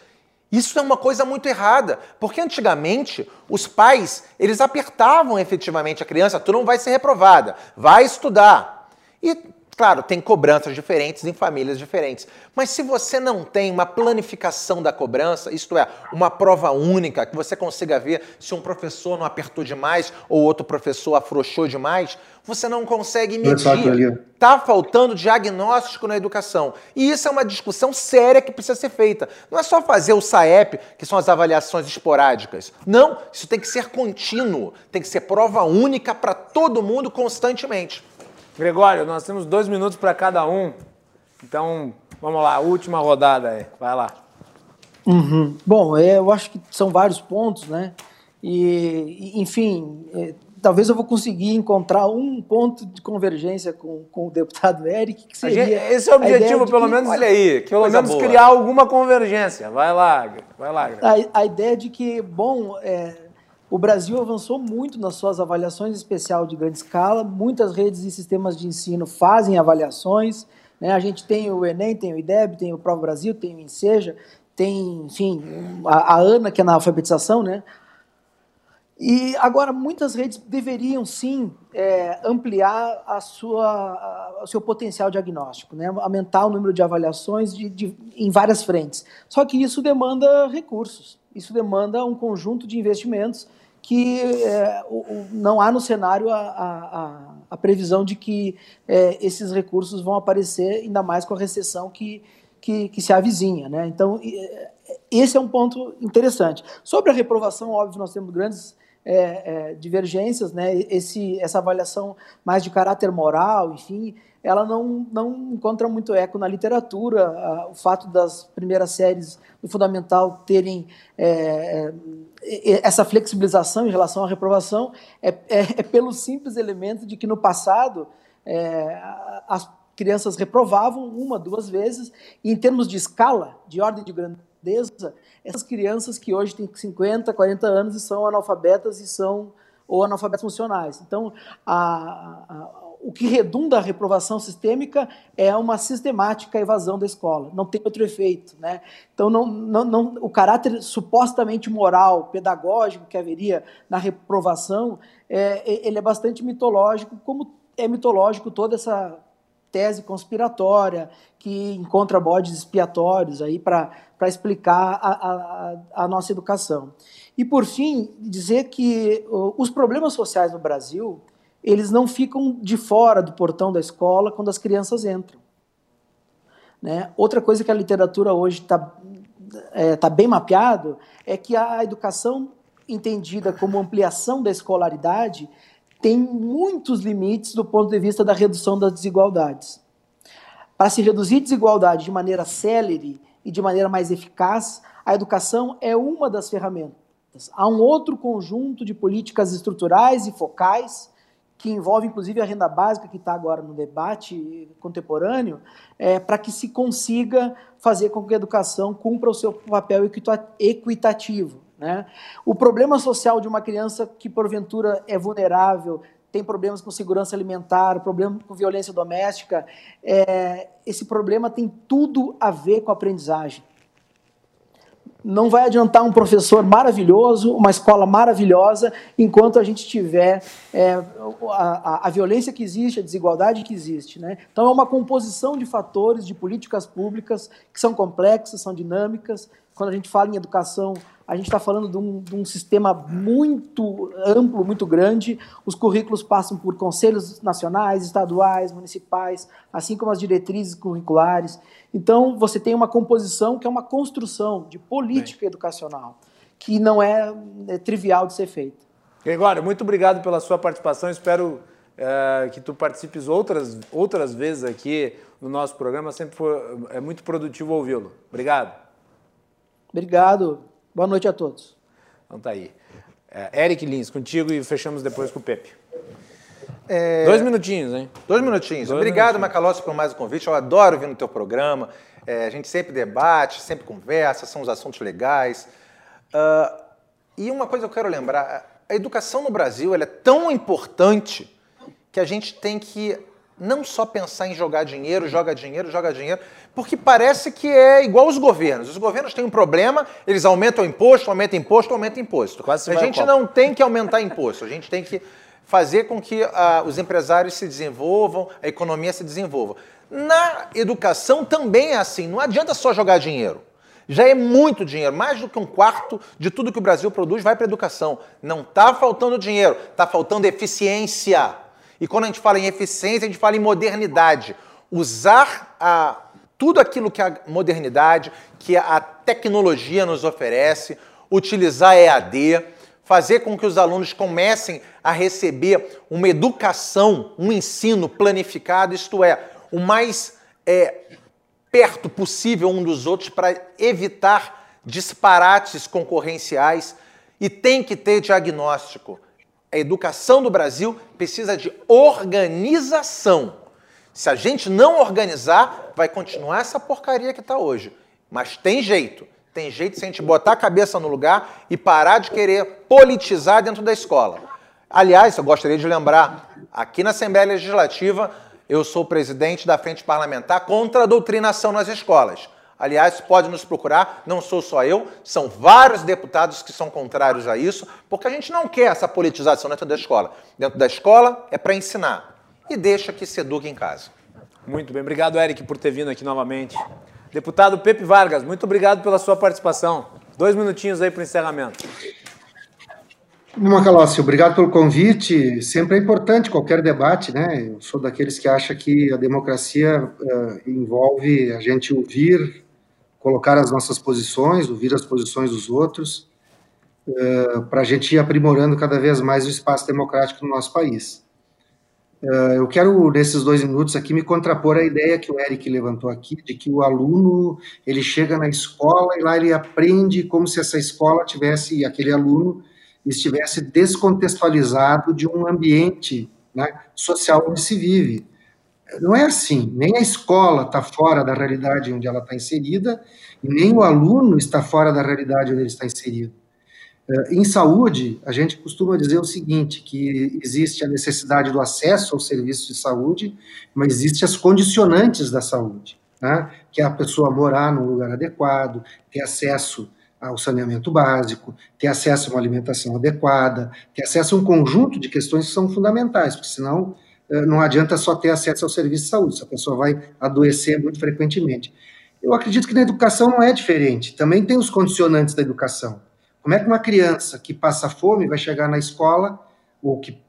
isso é uma coisa muito errada, porque antigamente os pais eles apertavam efetivamente a criança, tu não vai ser reprovada, vai estudar. E Claro, tem cobranças diferentes em famílias diferentes. Mas se você não tem uma planificação da cobrança, isto é, uma prova única, que você consiga ver se um professor não apertou demais ou outro professor afrouxou demais, você não consegue medir. Está faltando diagnóstico na educação. E isso é uma discussão séria que precisa ser feita. Não é só fazer o SAEP, que são as avaliações esporádicas. Não, isso tem que ser contínuo, tem que ser prova única para todo mundo constantemente. Gregório, nós temos dois minutos para cada um. Então, vamos lá, última rodada aí. Vai lá. Uhum. Bom, é, eu acho que são vários pontos, né? E, enfim, é, talvez eu vou conseguir encontrar um ponto de convergência com, com o deputado Eric, que seria... Gente, esse é o objetivo, pelo que, menos, olha aí, que pelo menos boa. criar alguma convergência. Vai lá, vai lá. A, a, ideia de que, bom, é, o Brasil avançou muito nas suas avaliações especial de grande escala, muitas redes e sistemas de ensino fazem avaliações, né? a gente tem o Enem, tem o IDEB, tem o Prova Brasil, tem o INSEJA, tem, enfim, a, a ANA, que é na alfabetização, né? E agora muitas redes deveriam sim é, ampliar a sua, o seu potencial diagnóstico, né? aumentar o número de avaliações de, de, em várias frentes. Só que isso demanda recursos, isso demanda um conjunto de investimentos que é, não há no cenário a, a, a previsão de que é, esses recursos vão aparecer, ainda mais com a recessão que, que, que se avizinha. Né? Então, é, esse é um ponto interessante. Sobre a reprovação, óbvio, nós temos grandes é, é, divergências, né? Esse, essa avaliação mais de caráter moral, enfim, ela não, não encontra muito eco na literatura. o fato das primeiras séries do fundamental terem é, é, essa flexibilização em relação à reprovação é, é, é pelo simples elemento de que no passado é, as crianças reprovavam uma, duas vezes, e em termos de escala, de ordem de grandeza, essas crianças que hoje têm 50, 40 anos e são analfabetas e são ou analfabetos funcionais. Então, a, a o que redunda a reprovação sistêmica é uma sistemática evasão da escola, não tem outro efeito. Né? Então, não, não, não, o caráter supostamente moral, pedagógico que haveria na reprovação, é, ele é bastante mitológico, como é mitológico toda essa tese conspiratória que encontra bodes expiatórios aí para explicar a, a, a nossa educação. E, por fim, dizer que os problemas sociais no Brasil eles não ficam de fora do portão da escola quando as crianças entram. Né? Outra coisa que a literatura hoje está é, tá bem mapeado é que a educação entendida como ampliação da escolaridade tem muitos limites do ponto de vista da redução das desigualdades. Para se reduzir desigualdade de maneira célere e de maneira mais eficaz, a educação é uma das ferramentas. Há um outro conjunto de políticas estruturais e focais que envolve inclusive a renda básica que está agora no debate contemporâneo, é, para que se consiga fazer com que a educação cumpra o seu papel equitativo. Né? O problema social de uma criança que porventura é vulnerável, tem problemas com segurança alimentar, problema com violência doméstica, é, esse problema tem tudo a ver com a aprendizagem. Não vai adiantar um professor maravilhoso, uma escola maravilhosa, enquanto a gente tiver é, a, a, violência que existe, a desigualdade que existe. Né? Então, é uma composição de fatores, de políticas públicas que são complexas, são dinâmicas. Quando a gente fala em educação, a gente está falando de um, de um, sistema muito amplo, muito grande. Os currículos passam por conselhos nacionais, estaduais, municipais, assim como as diretrizes curriculares. Então, você tem uma composição que é uma construção de política Bem. educacional. que não é, é trivial de ser feito. Gregório, muito obrigado pela sua participação. Espero uh, que tu participes outras, outras vezes aqui no nosso programa. Sempre foi, é muito produtivo ouvi-lo. Obrigado. Obrigado. Boa noite a todos. Então tá aí. É, Eric Lins, contigo e fechamos depois com o Pepe. É... Dois minutinhos, hein? Dois minutinhos. Dois Obrigado, minutinhos. Macalossi, por mais um convite. Eu adoro vir no teu programa. É, a gente sempre debate, sempre conversa, são os assuntos legais. Uh, e uma coisa que eu quero lembrar: a educação no Brasil é tão importante que a gente tem que não só pensar em jogar dinheiro, joga dinheiro, joga dinheiro, porque parece que é igual os governos. Os governos têm um problema, eles aumentam imposto, aumentam imposto, aumentam imposto. Quase a gente não tem que aumentar imposto, a gente tem que fazer com que uh, os empresários se desenvolvam, a economia se desenvolva. Na educação também é assim, não adianta só jogar dinheiro. Já é muito dinheiro, mais do que um quarto de tudo que o Brasil produz vai para a educação. Não está faltando dinheiro, está faltando eficiência. E quando a gente fala em eficiência, a gente fala em modernidade. Usar a, tudo aquilo que a modernidade, que a tecnologia nos oferece, utilizar EAD, fazer com que os alunos comecem a receber uma educação, um ensino planificado, isto é, o mais é, perto possível um dos outros para evitar disparates concorrenciais e tem que ter diagnóstico a educação do Brasil precisa de organização. Se a gente não organizar, vai continuar essa porcaria que está hoje. Mas tem jeito. Tem jeito se a gente botar a cabeça no lugar e parar de querer politizar dentro da escola. Aliás, eu gostaria de lembrar, aqui na Assembleia Legislativa, eu sou presidente da Frente Parlamentar contra a doutrinação nas escolas. Aliás, pode nos procurar, não sou só eu, são vários deputados que são contrários a isso, porque a gente não quer essa politização dentro da escola. Dentro da escola é para ensinar e deixa que se eduque em casa. Muito bem, obrigado, Eric, por ter vindo aqui novamente. Deputado Pepe Vargas, muito obrigado pela sua participação. Dois minutinhos aí para o encerramento. Macalossi, obrigado pelo convite. Sempre é importante qualquer debate, né? Eu sou daqueles que acha que a democracia uh, envolve a gente ouvir colocar as nossas posições, ouvir as posições dos outros, uh, eh, para a gente ir aprimorando cada vez mais o espaço democrático no nosso país. Uh, eu quero, nesses dois minutos aqui, me contrapor à ideia que o Eric levantou aqui, de que o aluno, ele chega na escola e lá ele aprende como se essa escola tivesse, aquele aluno, estivesse descontextualizado de um ambiente né, social onde se vive. Não é assim, nem a escola está fora da realidade onde ela está inserida, nem o aluno está fora da realidade onde ele está inserido. Eh, em saúde, a gente costuma dizer o seguinte, que existe a necessidade do acesso ao serviço de saúde, mas existem as condicionantes da saúde, né? que é a pessoa morar num lugar adequado, ter acesso ao saneamento básico, ter acesso a uma alimentação adequada, ter acesso a um conjunto de questões que são fundamentais, porque senão não adianta só ter acesso ao serviço de saúde, essa pessoa vai adoecer muito frequentemente. Eu acredito que na educação não é diferente, também tem os condicionantes da educação. Como é que uma criança que passa fome vai chegar na escola, ou que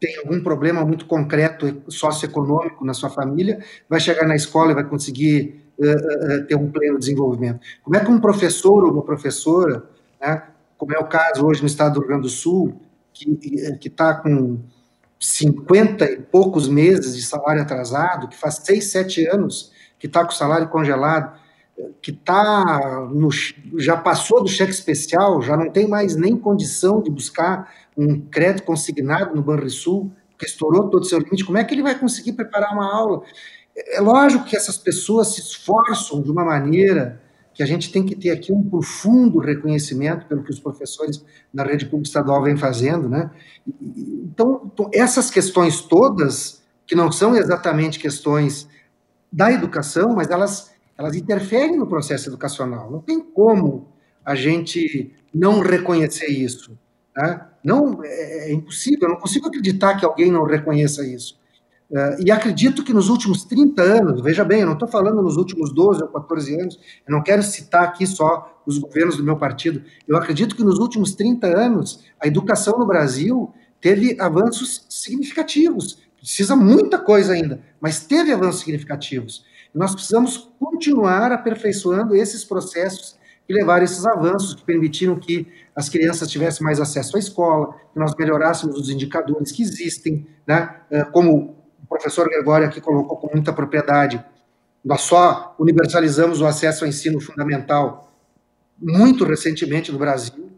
tem algum problema muito concreto socioeconômico na sua família, vai chegar na escola e vai conseguir uh, uh, ter um pleno desenvolvimento? Como é que um professor ou uma professora, né, como é o caso hoje no estado do Rio Grande do Sul, que está com 50 e poucos meses de salário atrasado, que faz 6, 7 anos que está com o salário congelado, que tá no, já passou do cheque especial, já não tem mais nem condição de buscar um crédito consignado no Banrisul, que estourou todo o seu limite, como é que ele vai conseguir preparar uma aula? É lógico que essas pessoas se esforçam de uma maneira que a gente tem que ter aqui um profundo reconhecimento pelo que os professores da rede pública estadual vêm fazendo, né? Então, essas questões todas, que não são exatamente questões da educação, mas elas, elas interferem no processo educacional. Não tem como a gente não reconhecer isso. Né? Não, é, é impossível, eu não consigo acreditar que alguém não reconheça isso. Uh, e acredito que nos últimos 30 anos, veja bem, eu não estou falando nos últimos 12 ou 14 anos, eu não quero citar aqui só os governos do meu partido, eu acredito que nos últimos 30 anos a educação no Brasil teve avanços significativos. Precisa muita coisa ainda, mas teve avanços significativos. nós precisamos continuar aperfeiçoando esses processos que levaram esses avanços, que permitiram que as crianças tivessem mais acesso à escola, que nós melhorássemos os indicadores que existem, né? Eh, como professor Gregório aqui colocou com muita propriedade, nós só universalizamos o acesso ao ensino fundamental muito recentemente no Brasil.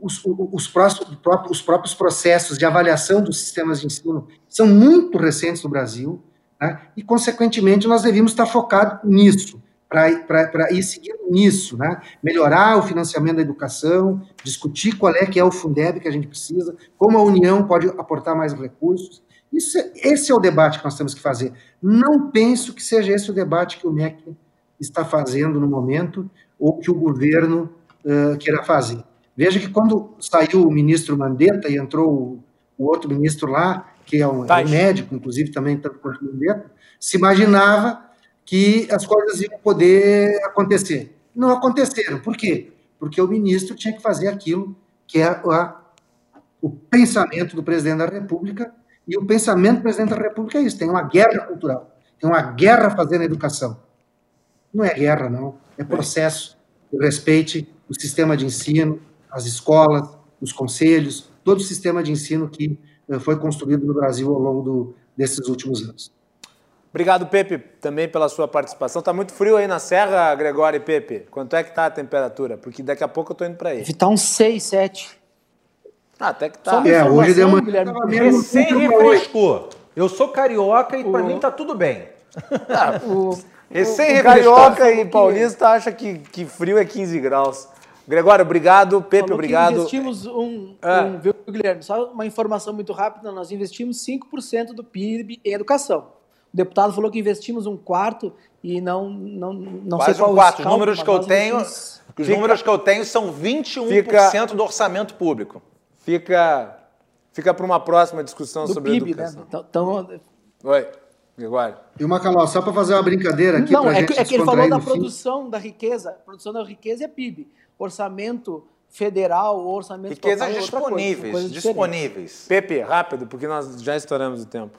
Os, os, próximos, os próprios processos de avaliação dos sistemas de ensino são muito recentes no Brasil, né? e, consequentemente, nós devíamos estar focados nisso, para ir seguindo nisso, né? melhorar o financiamento da educação, discutir qual é que é o Fundeb que a gente precisa, como a União pode aportar mais recursos, isso, é, esse é o debate que nós temos que fazer. Não penso que seja esse o debate que o MEC está fazendo no momento, ou que o governo uh, queira fazer. Veja que quando saiu o ministro Mandetta e entrou o, o outro ministro lá, que é um, é um médico, inclusive também tanto quanto Mandetta, se imaginava que as coisas iam poder acontecer. Não aconteceram. Por quê? Porque o ministro tinha que fazer aquilo que é a, o pensamento do presidente da República, e o pensamento do presidente da República é isso: tem uma guerra cultural, tem uma guerra fazendo educação. Não é guerra, não, é processo que respeite o sistema de ensino, as escolas, os conselhos, todo o sistema de ensino que eh, foi construído no Brasil ao longo do, desses últimos anos. Obrigado, Pepe, também pela sua participação. Está muito frio aí na Serra, Gregório e Pepe. Quanto é que está a temperatura? Porque daqui a pouco eu estou indo para aí. Está uns 6, 7. Ah, até que tá. É, hoje deu uma... Recém refrescou. Eu sou carioca e para mim tá tudo bem. Ah, o, Recém o carioca e paulista acha que, que frio é 15 graus. Gregório, obrigado. Pepe, Falou obrigado. investimos um, ah. um, viu, Guilherme? Só uma informação muito rápida: nós investimos 5% do PIB em educação. O deputado falou que investimos um quarto e não, não, não Quase sei qual um quarto. Os números que eu tenho, os fica, números que eu tenho são 21% fica, do orçamento público fica, fica para uma próxima discussão Do sobre PIB, educação. Né? Então, então Oi, Gregório. E uma Macaló, só para fazer uma brincadeira aqui. Não, é que, é que ele falou da produção da riqueza. Produção da riqueza é PIB. Orçamento federal, orçamento Riquezas total, é disponíveis, coisa, disponíveis. Pepe, rápido, porque nós já estouramos o tempo.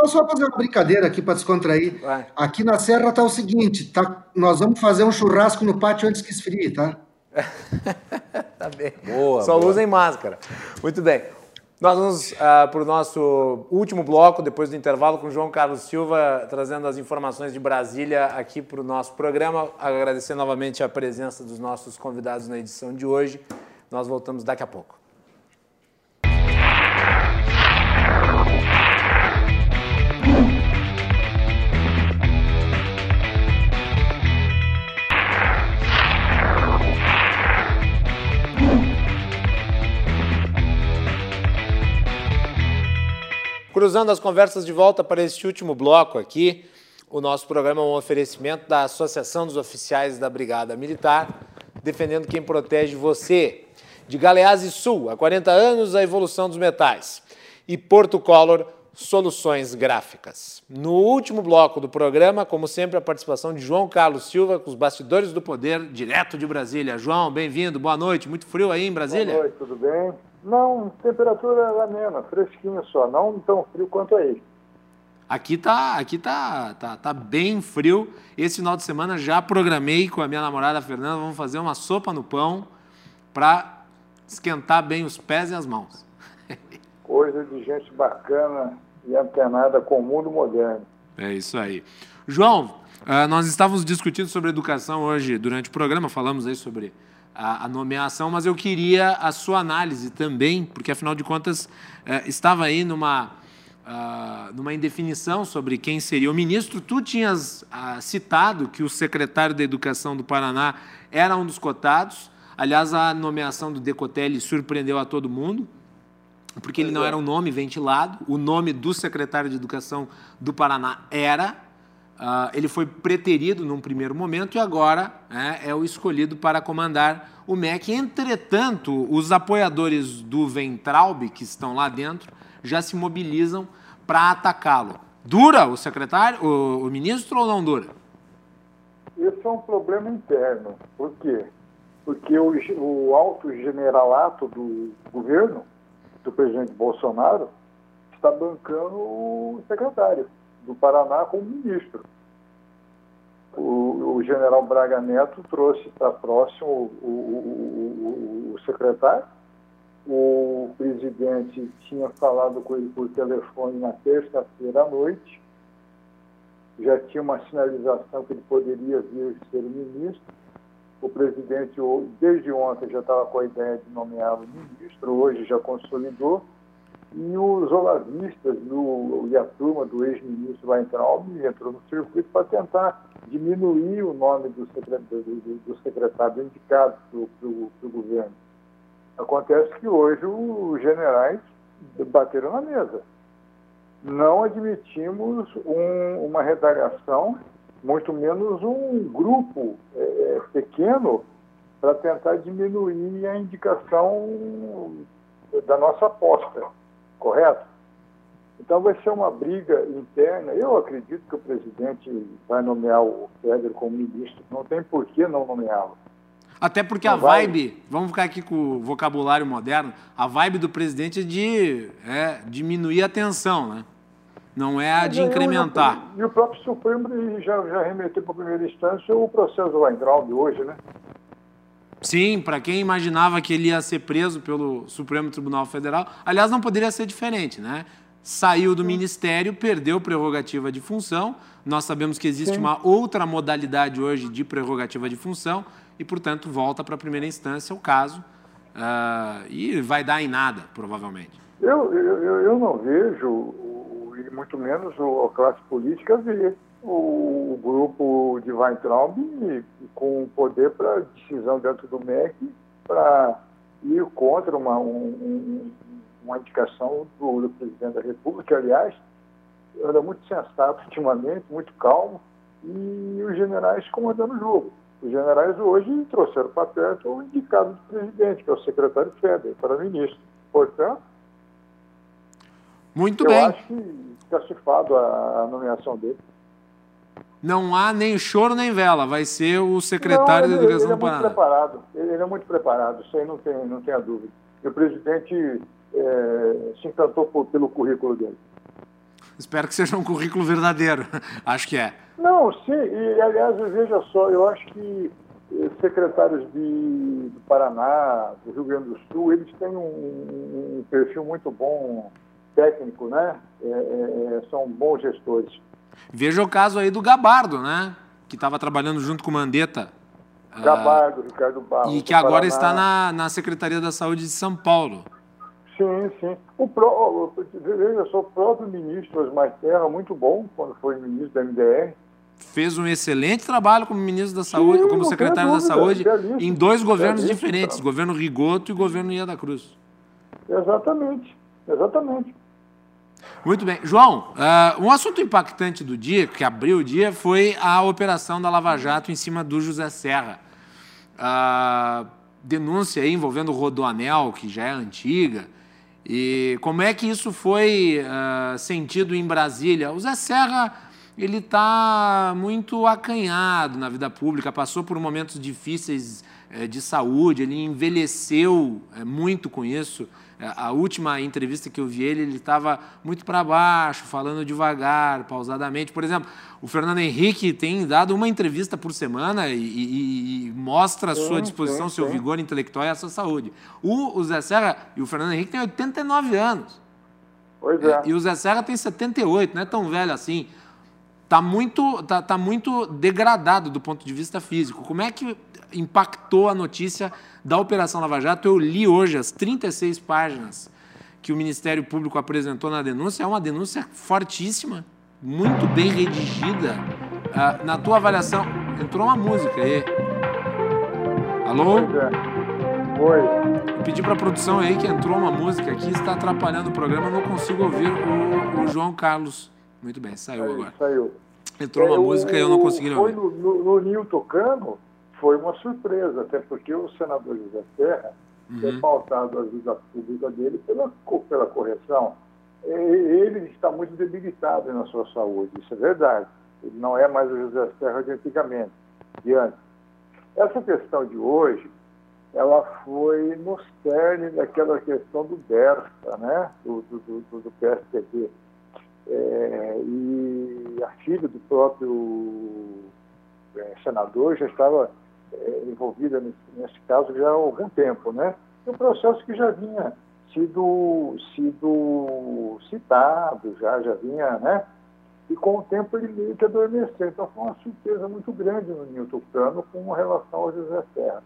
Eu só fazer uma brincadeira aqui para descontrair. Vai. Aqui na Serra tá o seguinte, tá, nós vamos fazer um churrasco no pátio antes que esfrie, tá? tá bem. Boa, Só boa. usem máscara. Muito bem. Nós vamos uh, para o nosso último bloco, depois do intervalo, com o João Carlos Silva, trazendo as informações de Brasília aqui para o nosso programa. Agradecer novamente a presença dos nossos convidados na edição de hoje. Nós voltamos daqui a pouco. Cruzando as conversas de volta para este último bloco aqui, o nosso programa é um oferecimento da Associação dos Oficiais da Brigada Militar, defendendo quem protege você. De Galeazzi Sul, há 40 anos, a evolução dos metais. E Porto Color, soluções gráficas. No último bloco do programa, como sempre, a participação de João Carlos Silva com os bastidores do poder, direto de Brasília. João, bem-vindo, boa noite. Muito frio aí em Brasília? Boa noite, tudo bem? Não, temperatura amena, fresquinha só, não tão frio quanto aí. Aqui tá, aqui tá, tá, tá bem frio. Esse final de semana já programei com a minha namorada Fernanda, vamos fazer uma sopa no pão para esquentar bem os pés e as mãos. Coisa de gente bacana e antenada com o mundo moderno. É isso aí. João, ah, nós estávamos discutindo sobre educação hoje durante o programa, falamos aí sobre a, a, nomeação, mas eu queria a sua análise também, porque afinal de contas eh, estava aí numa, uh, numa indefinição sobre quem seria o ministro. Tu tinhas uh, citado que o secretário da Educação do Paraná era um dos cotados. Aliás, a nomeação do Decotelli surpreendeu a todo mundo, porque ele não era um nome ventilado. O nome do secretário de Educação do Paraná era Uh, ele foi preterido num primeiro momento e agora né, é o escolhido para comandar o MEC. Entretanto, os apoiadores do Ventralbe, que estão lá dentro, já se mobilizam para atacá-lo. Dura o secretário, o, o, ministro ou não dura? Esse é um problema interno. Por quê? Porque o, o alto generalato do governo, do presidente Bolsonaro, está bancando o secretário do Paraná como ministro. o, o general Braga Neto trouxe para próximo o, o, o, secretário. O presidente tinha falado com ele por telefone na terça-feira à noite. Já tinha uma sinalização que ele poderia vir ser ministro. O presidente, desde ontem, já estava com a ideia de nomeá-lo ministro, hoje já consolidou. E os olavistas do, e a turma do ex-ministro Weintraub entrou no circuito para tentar diminuir o nome do secretário, do, secretário indicado para o governo. Acontece que hoje os generais bateram na mesa. Não admitimos um, uma retaliação, muito menos um grupo é, pequeno, para tentar diminuir a indicação da nossa aposta, correto? Então vai ser uma briga interna. Eu acredito que o presidente vai nomear o Federer como ministro. Não tem por que não nomeá-lo. Até porque não a vibe, vai... vamos ficar aqui com o vocabulário moderno, a vibe do presidente é de é, diminuir a tensão, né? Não é a de incrementar. E o próprio Supremo já, já remeteu para a primeira instância o processo do Weintraub hoje, né? Sim, para quem imaginava que ele ia ser preso pelo Supremo Tribunal Federal, aliás, não poderia ser diferente, né? saiu do ministério, perdeu prerrogativa de função. Nós sabemos que existe Sim. uma outra modalidade hoje de prerrogativa de função e, portanto, volta para a primeira instância o caso uh, e vai dar em nada, provavelmente. Eu, eu, eu não vejo, e muito menos a classe política ver o, grupo de Weintraub com poder para decisão dentro do MEC para ir contra uma, um, uma indicação do, do presidente da República, aliás, anda muito sensato ultimamente, muito calmo, e os generais comandando o jogo. Os generais hoje trouxeram para perto o indicado do presidente, que é o secretário Feder, para ministro. Portanto, muito eu bem. acho que está cifrado a, a nomeação dele. Não há nem choro nem vela, vai ser o secretário não, ele, da Educação ele é do Paraná. Muito preparado, ele, é muito preparado, isso aí não tem, não tem a dúvida. E o presidente é, se encantou por, pelo currículo dele. Espero que seja um currículo verdadeiro. acho que é. Não, sim, e aliás, veja só, eu acho que eh, secretários de, do Paraná, do Rio Grande do Sul, eles têm um, um perfil muito bom técnico, né? É, é, é são bons gestores. Veja o caso aí do Gabardo, né? Que estava trabalhando junto com o Mandetta. Gabardo, uh, Ricardo Barros. E que agora Paraná. está na, na Secretaria da Saúde de São Paulo. Sim, sim. O pró, veja só, o próprio ministro Osmar Terra, muito bom quando foi ministro da MDR. Fez um excelente trabalho como ministro da Saúde, sim, como secretário da Saúde, em dois governos diferentes, governo Rigoto e governo Ia da Cruz. Exatamente, exatamente. Muito bem. João, uh, um assunto impactante do dia, que abriu o dia, foi a operação da Lava Jato em cima do José Serra. Uh, denúncia envolvendo o Rodoanel, que já é antiga, e como é que isso foi uh, sentido em Brasília? O Zé Serra ele está muito acanhado na vida pública, passou por momentos difíceis eh, de saúde, ele envelheceu eh, muito com isso. É, a última entrevista que eu vi ele, ele estava muito para baixo, falando devagar, pausadamente. Por exemplo, o Fernando Henrique tem dado uma entrevista por semana e, e, e mostra a sua disposição, sim, seu vigor intelectual e a sua saúde. O, o Zé Serra e o Fernando Henrique têm 89 anos. Pois é. E o Zé Serra tem 78, não é tão velho assim. Está muito, tá, tá muito degradado do ponto de vista físico. Como é que impactou a notícia da Operação Lava Jato. Eu li hoje as 36 páginas que o Ministério Público apresentou na denúncia. É uma denúncia fortíssima, muito bem redigida. Ah, na tua avaliação, entrou uma música aí. Alô? Oi. Eu pedi para a produção aí que entrou uma música aqui, está atrapalhando o programa, não consigo ouvir o, o João Carlos. Muito bem, saiu aí, agora. Saiu. Entrou uma é, música e eu não consegui ouvir. No, no, no Ninho Tocando, foi uma surpresa, até porque o senador José Serra uhum. tem pautado a vida pública dele pela, pela correção. Ele está muito debilitado na sua saúde, isso é verdade. Ele não é mais o José Serra de antigamente, de antes. Essa questão de hoje, ela foi no cerne daquela questão do Berta, né? do, do, do, do PSDB. É, e a filha do próprio é, senador, já estava é, envolvida nesse, nesse, caso já há algum tempo, né? Um processo que já vinha sido, sido citado, já, já vinha, né? E com o tempo ele meio que adormeceu. Então foi uma surpresa muito grande no Ninho Tucano com relação ao José Serra.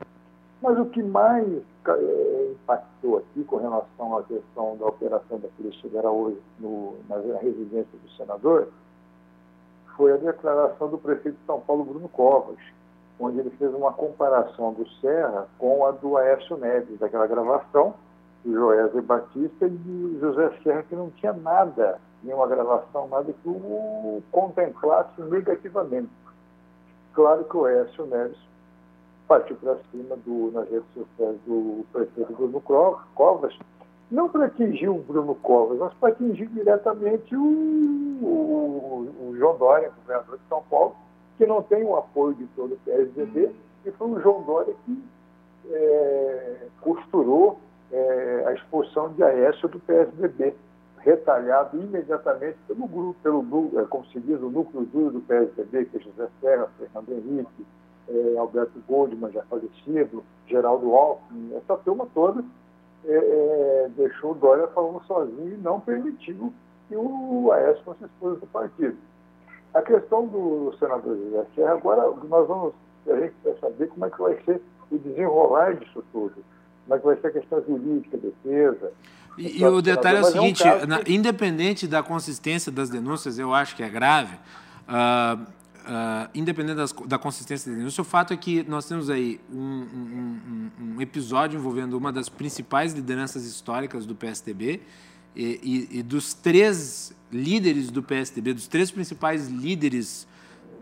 Mas o que mais é, impactou aqui com relação à questão da operação da Polícia Federal hoje no, na residência do senador foi a declaração do prefeito de São Paulo, Bruno Covas, onde ele fez uma comparação do Serra com a do Aécio Neves, daquela gravação do Joézer Batista e do José Serra, que não tinha nada, nenhuma gravação, nada que o contemplasse negativamente. Claro que o Aécio Neves partiu para cima do, nas redes sociais do prefeito Bruno Covas, não para atingir o Bruno Covas, mas para atingir diretamente o, o, o João Dória, governador de São Paulo, que não tem o apoio de todo o PSDB, e foi o João Dória que é, costurou é, a expulsão de Aécio do PSDB, retalhado imediatamente pelo grupo, pelo é, como se diz, o núcleo duro do PSDB, que é José Serra, Fernando Henrique, é, Alberto Goldman, já falecido, Geraldo Alckmin, essa turma toda é, é, deixou o Dória falando sozinho e não permitiu que o Aécio fosse expulso do partido. A questão do senador José Serra, agora nós vamos, a gente quer saber como é que vai ser o desenrolar disso tudo. Como é que vai ser a questão jurídica, defesa. E, e o detalhe é o seguinte, é que... independente da consistência das denúncias, eu acho que é grave, uh, uh, independente das, da consistência da denúncia, o fato é que nós temos aí um, um, um, um episódio envolvendo uma das principais lideranças históricas do PSDB e, e, e dos três líderes do PSDB, dos três principais líderes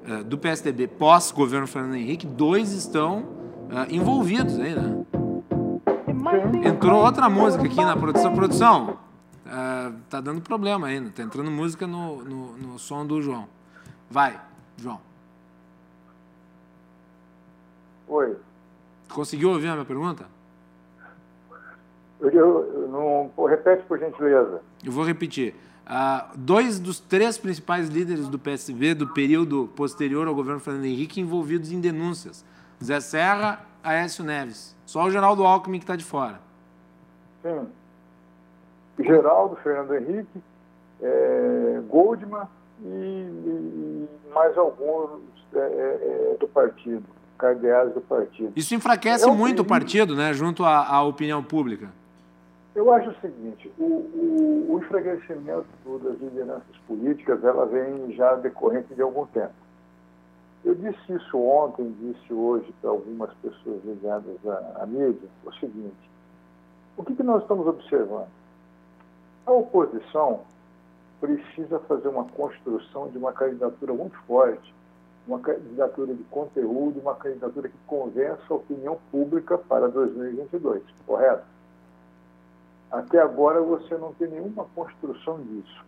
uh, do PSDB pós-governo Fernando Henrique, dois estão uh, envolvidos aí, né? Entrou outra música aqui na produção. Produção, tá dando problema ainda. Tá entrando música no, no, no som do João. Vai, João. Oi. Conseguiu ouvir a minha pergunta? Eu, eu não, repete, por gentileza. Eu vou repetir. Uh, dois dos três principais líderes do PSV do período posterior ao governo Fernando Henrique envolvidos em denúncias. Zé Serra, Aécio Neves. Só o Geraldo Alckmin que está de fora. Sim. Geraldo, Fernando Henrique, é, Goldman e, e, mais alguns é, é, é do partido, cardeais do partido. Isso enfraquece muito o partido, né, junto à, à opinião pública. Eu acho o seguinte, o, o, o enfraquecimento das lideranças políticas, ela vem já decorrente de algum tempo. Eu disse isso ontem, disse hoje para algumas pessoas ligadas à, à mídia, o seguinte, o que, que nós estamos observando? A oposição precisa fazer uma construção de uma candidatura muito forte, uma candidatura de conteúdo, uma candidatura que convença a opinião pública para 2022, correto? Até agora você não tem nenhuma construção disso.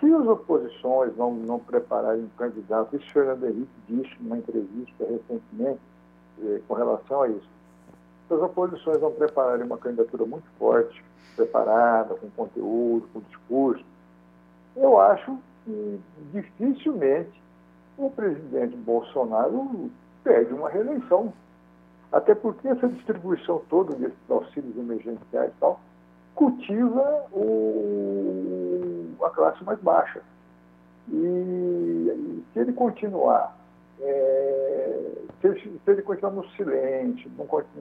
Se as oposições não, não prepararem um candidato, isso Fernando Henrique disse numa entrevista recentemente eh, com relação a isso, se as oposições não prepararem uma candidatura muito forte, preparada, com conteúdo, com discurso, eu acho que dificilmente o presidente Bolsonaro perde uma reeleição. Até porque essa distribuição toda desses auxílios emergenciais e tal, cultiva o, a classe mais baixa. E se ele continuar, é, se, ele, se, ele, continuar no silêncio,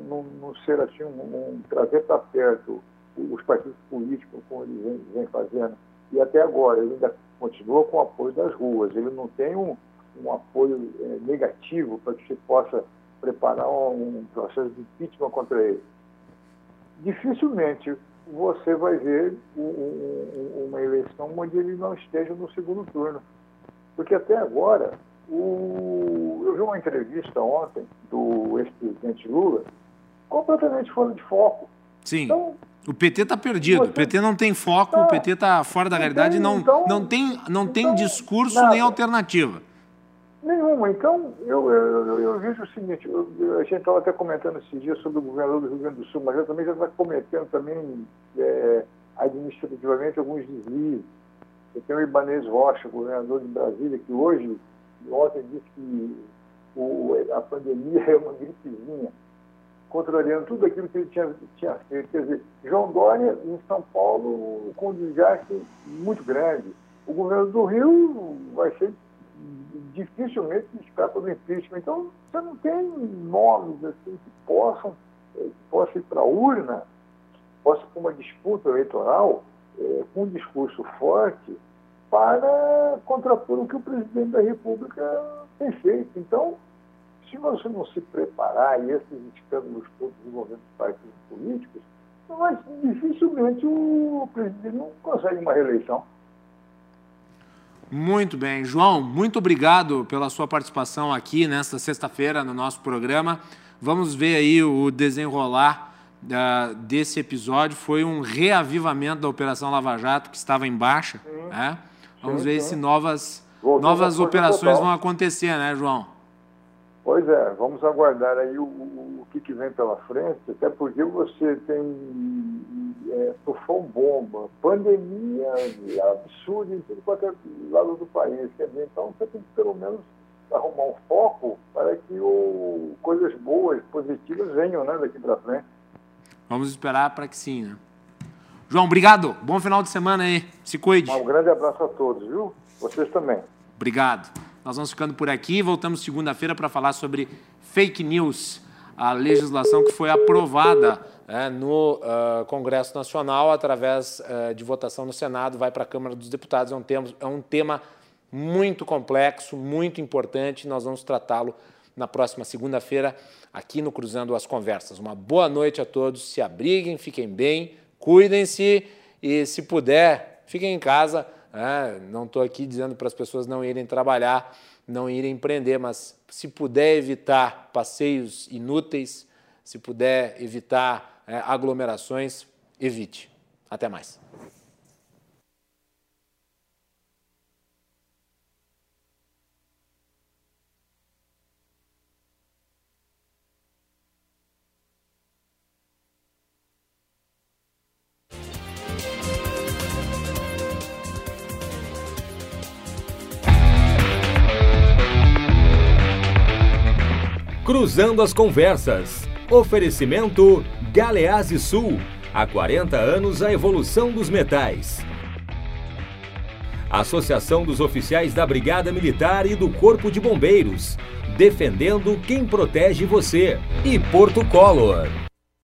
não, não ser assim, um, um, trazer para perto os partidos políticos, como ele vem, vem, fazendo, e até agora ele ainda continua com o apoio das ruas, ele não tem um, um apoio é, negativo para que se possa preparar um processo de impeachment contra ele. Dificilmente você vai ver uma eleição onde ele não esteja no segundo turno. Porque até agora, o... eu vi uma entrevista ontem do ex-presidente Lula completamente fora de foco. Sim. Então, o PT está perdido, você... o PT não tem foco, tá, o PT está fora da realidade, não, então, não tem, não tem então, discurso nada. nem alternativa. Nenhuma. Então, eu, eu, eu, eu vejo o seguinte, eu, a gente estava até comentando esses dias sobre o governador do Rio Grande do Sul, mas eu também já está cometendo também é, administrativamente alguns deslizes. Eu tenho o Ibanez Rocha, governador de Brasília, que hoje, ontem disse que o, a pandemia é uma gripezinha, contrariando tudo aquilo que ele tinha, tinha feito. Quer dizer, João Dória, em São Paulo, com um desgaste muito grande. O governo do Rio vai ser dificilmente escapa do impeachment. Então, você não tem nomes assim que possam, eh, que possam ir para a urna, possam ter uma disputa eleitoral é, com um discurso forte para contrapor o que o presidente da República tem feito. Então, se você não se preparar, e esses escândalos todos envolvendo os partidos políticos, mas dificilmente o presidente não consegue uma reeleição. Muito bem. João, muito obrigado pela sua participação aqui nesta sexta-feira no nosso programa. Vamos ver aí o desenrolar uh, desse episódio. Foi um reavivamento da Operação Lava Jato, que estava em baixa. Né? Vamos sim, ver sim. se novas, novas operações vão acontecer, né, João? Pois é, vamos aguardar aí o, o, o que, vem pela frente, até porque você tem é, tufão bomba, pandemia absurda em tudo quanto é lado do país. Quer dizer, então você tem que pelo menos arrumar um foco para que o, coisas boas, positivas venham né, daqui para frente. Vamos esperar para que sim, né? João, obrigado. Bom final de semana aí. Se cuide. Um grande abraço a todos, viu? Vocês também. Obrigado. Nós vamos ficando por aqui. Voltamos segunda-feira para falar sobre fake news, a legislação que foi aprovada é, no uh, Congresso Nacional através uh, de votação no Senado, vai para a Câmara dos Deputados. É um, tema, é um tema muito complexo, muito importante. Nós vamos tratá-lo na próxima segunda-feira aqui no Cruzando as Conversas. Uma boa noite a todos. Se abriguem, fiquem bem, cuidem-se e, se puder, fiquem em casa é, não estou aqui dizendo para as pessoas não irem trabalhar, não irem empreender, mas se puder evitar passeios inúteis, se puder evitar é, aglomerações, evite. Até mais. Cruzando as Conversas. Oferecimento Galeazzi Sul. Há 40 anos a evolução dos metais. Associação dos Oficiais da Brigada Militar e do Corpo de Bombeiros. Defendendo quem protege você. E Porto Color.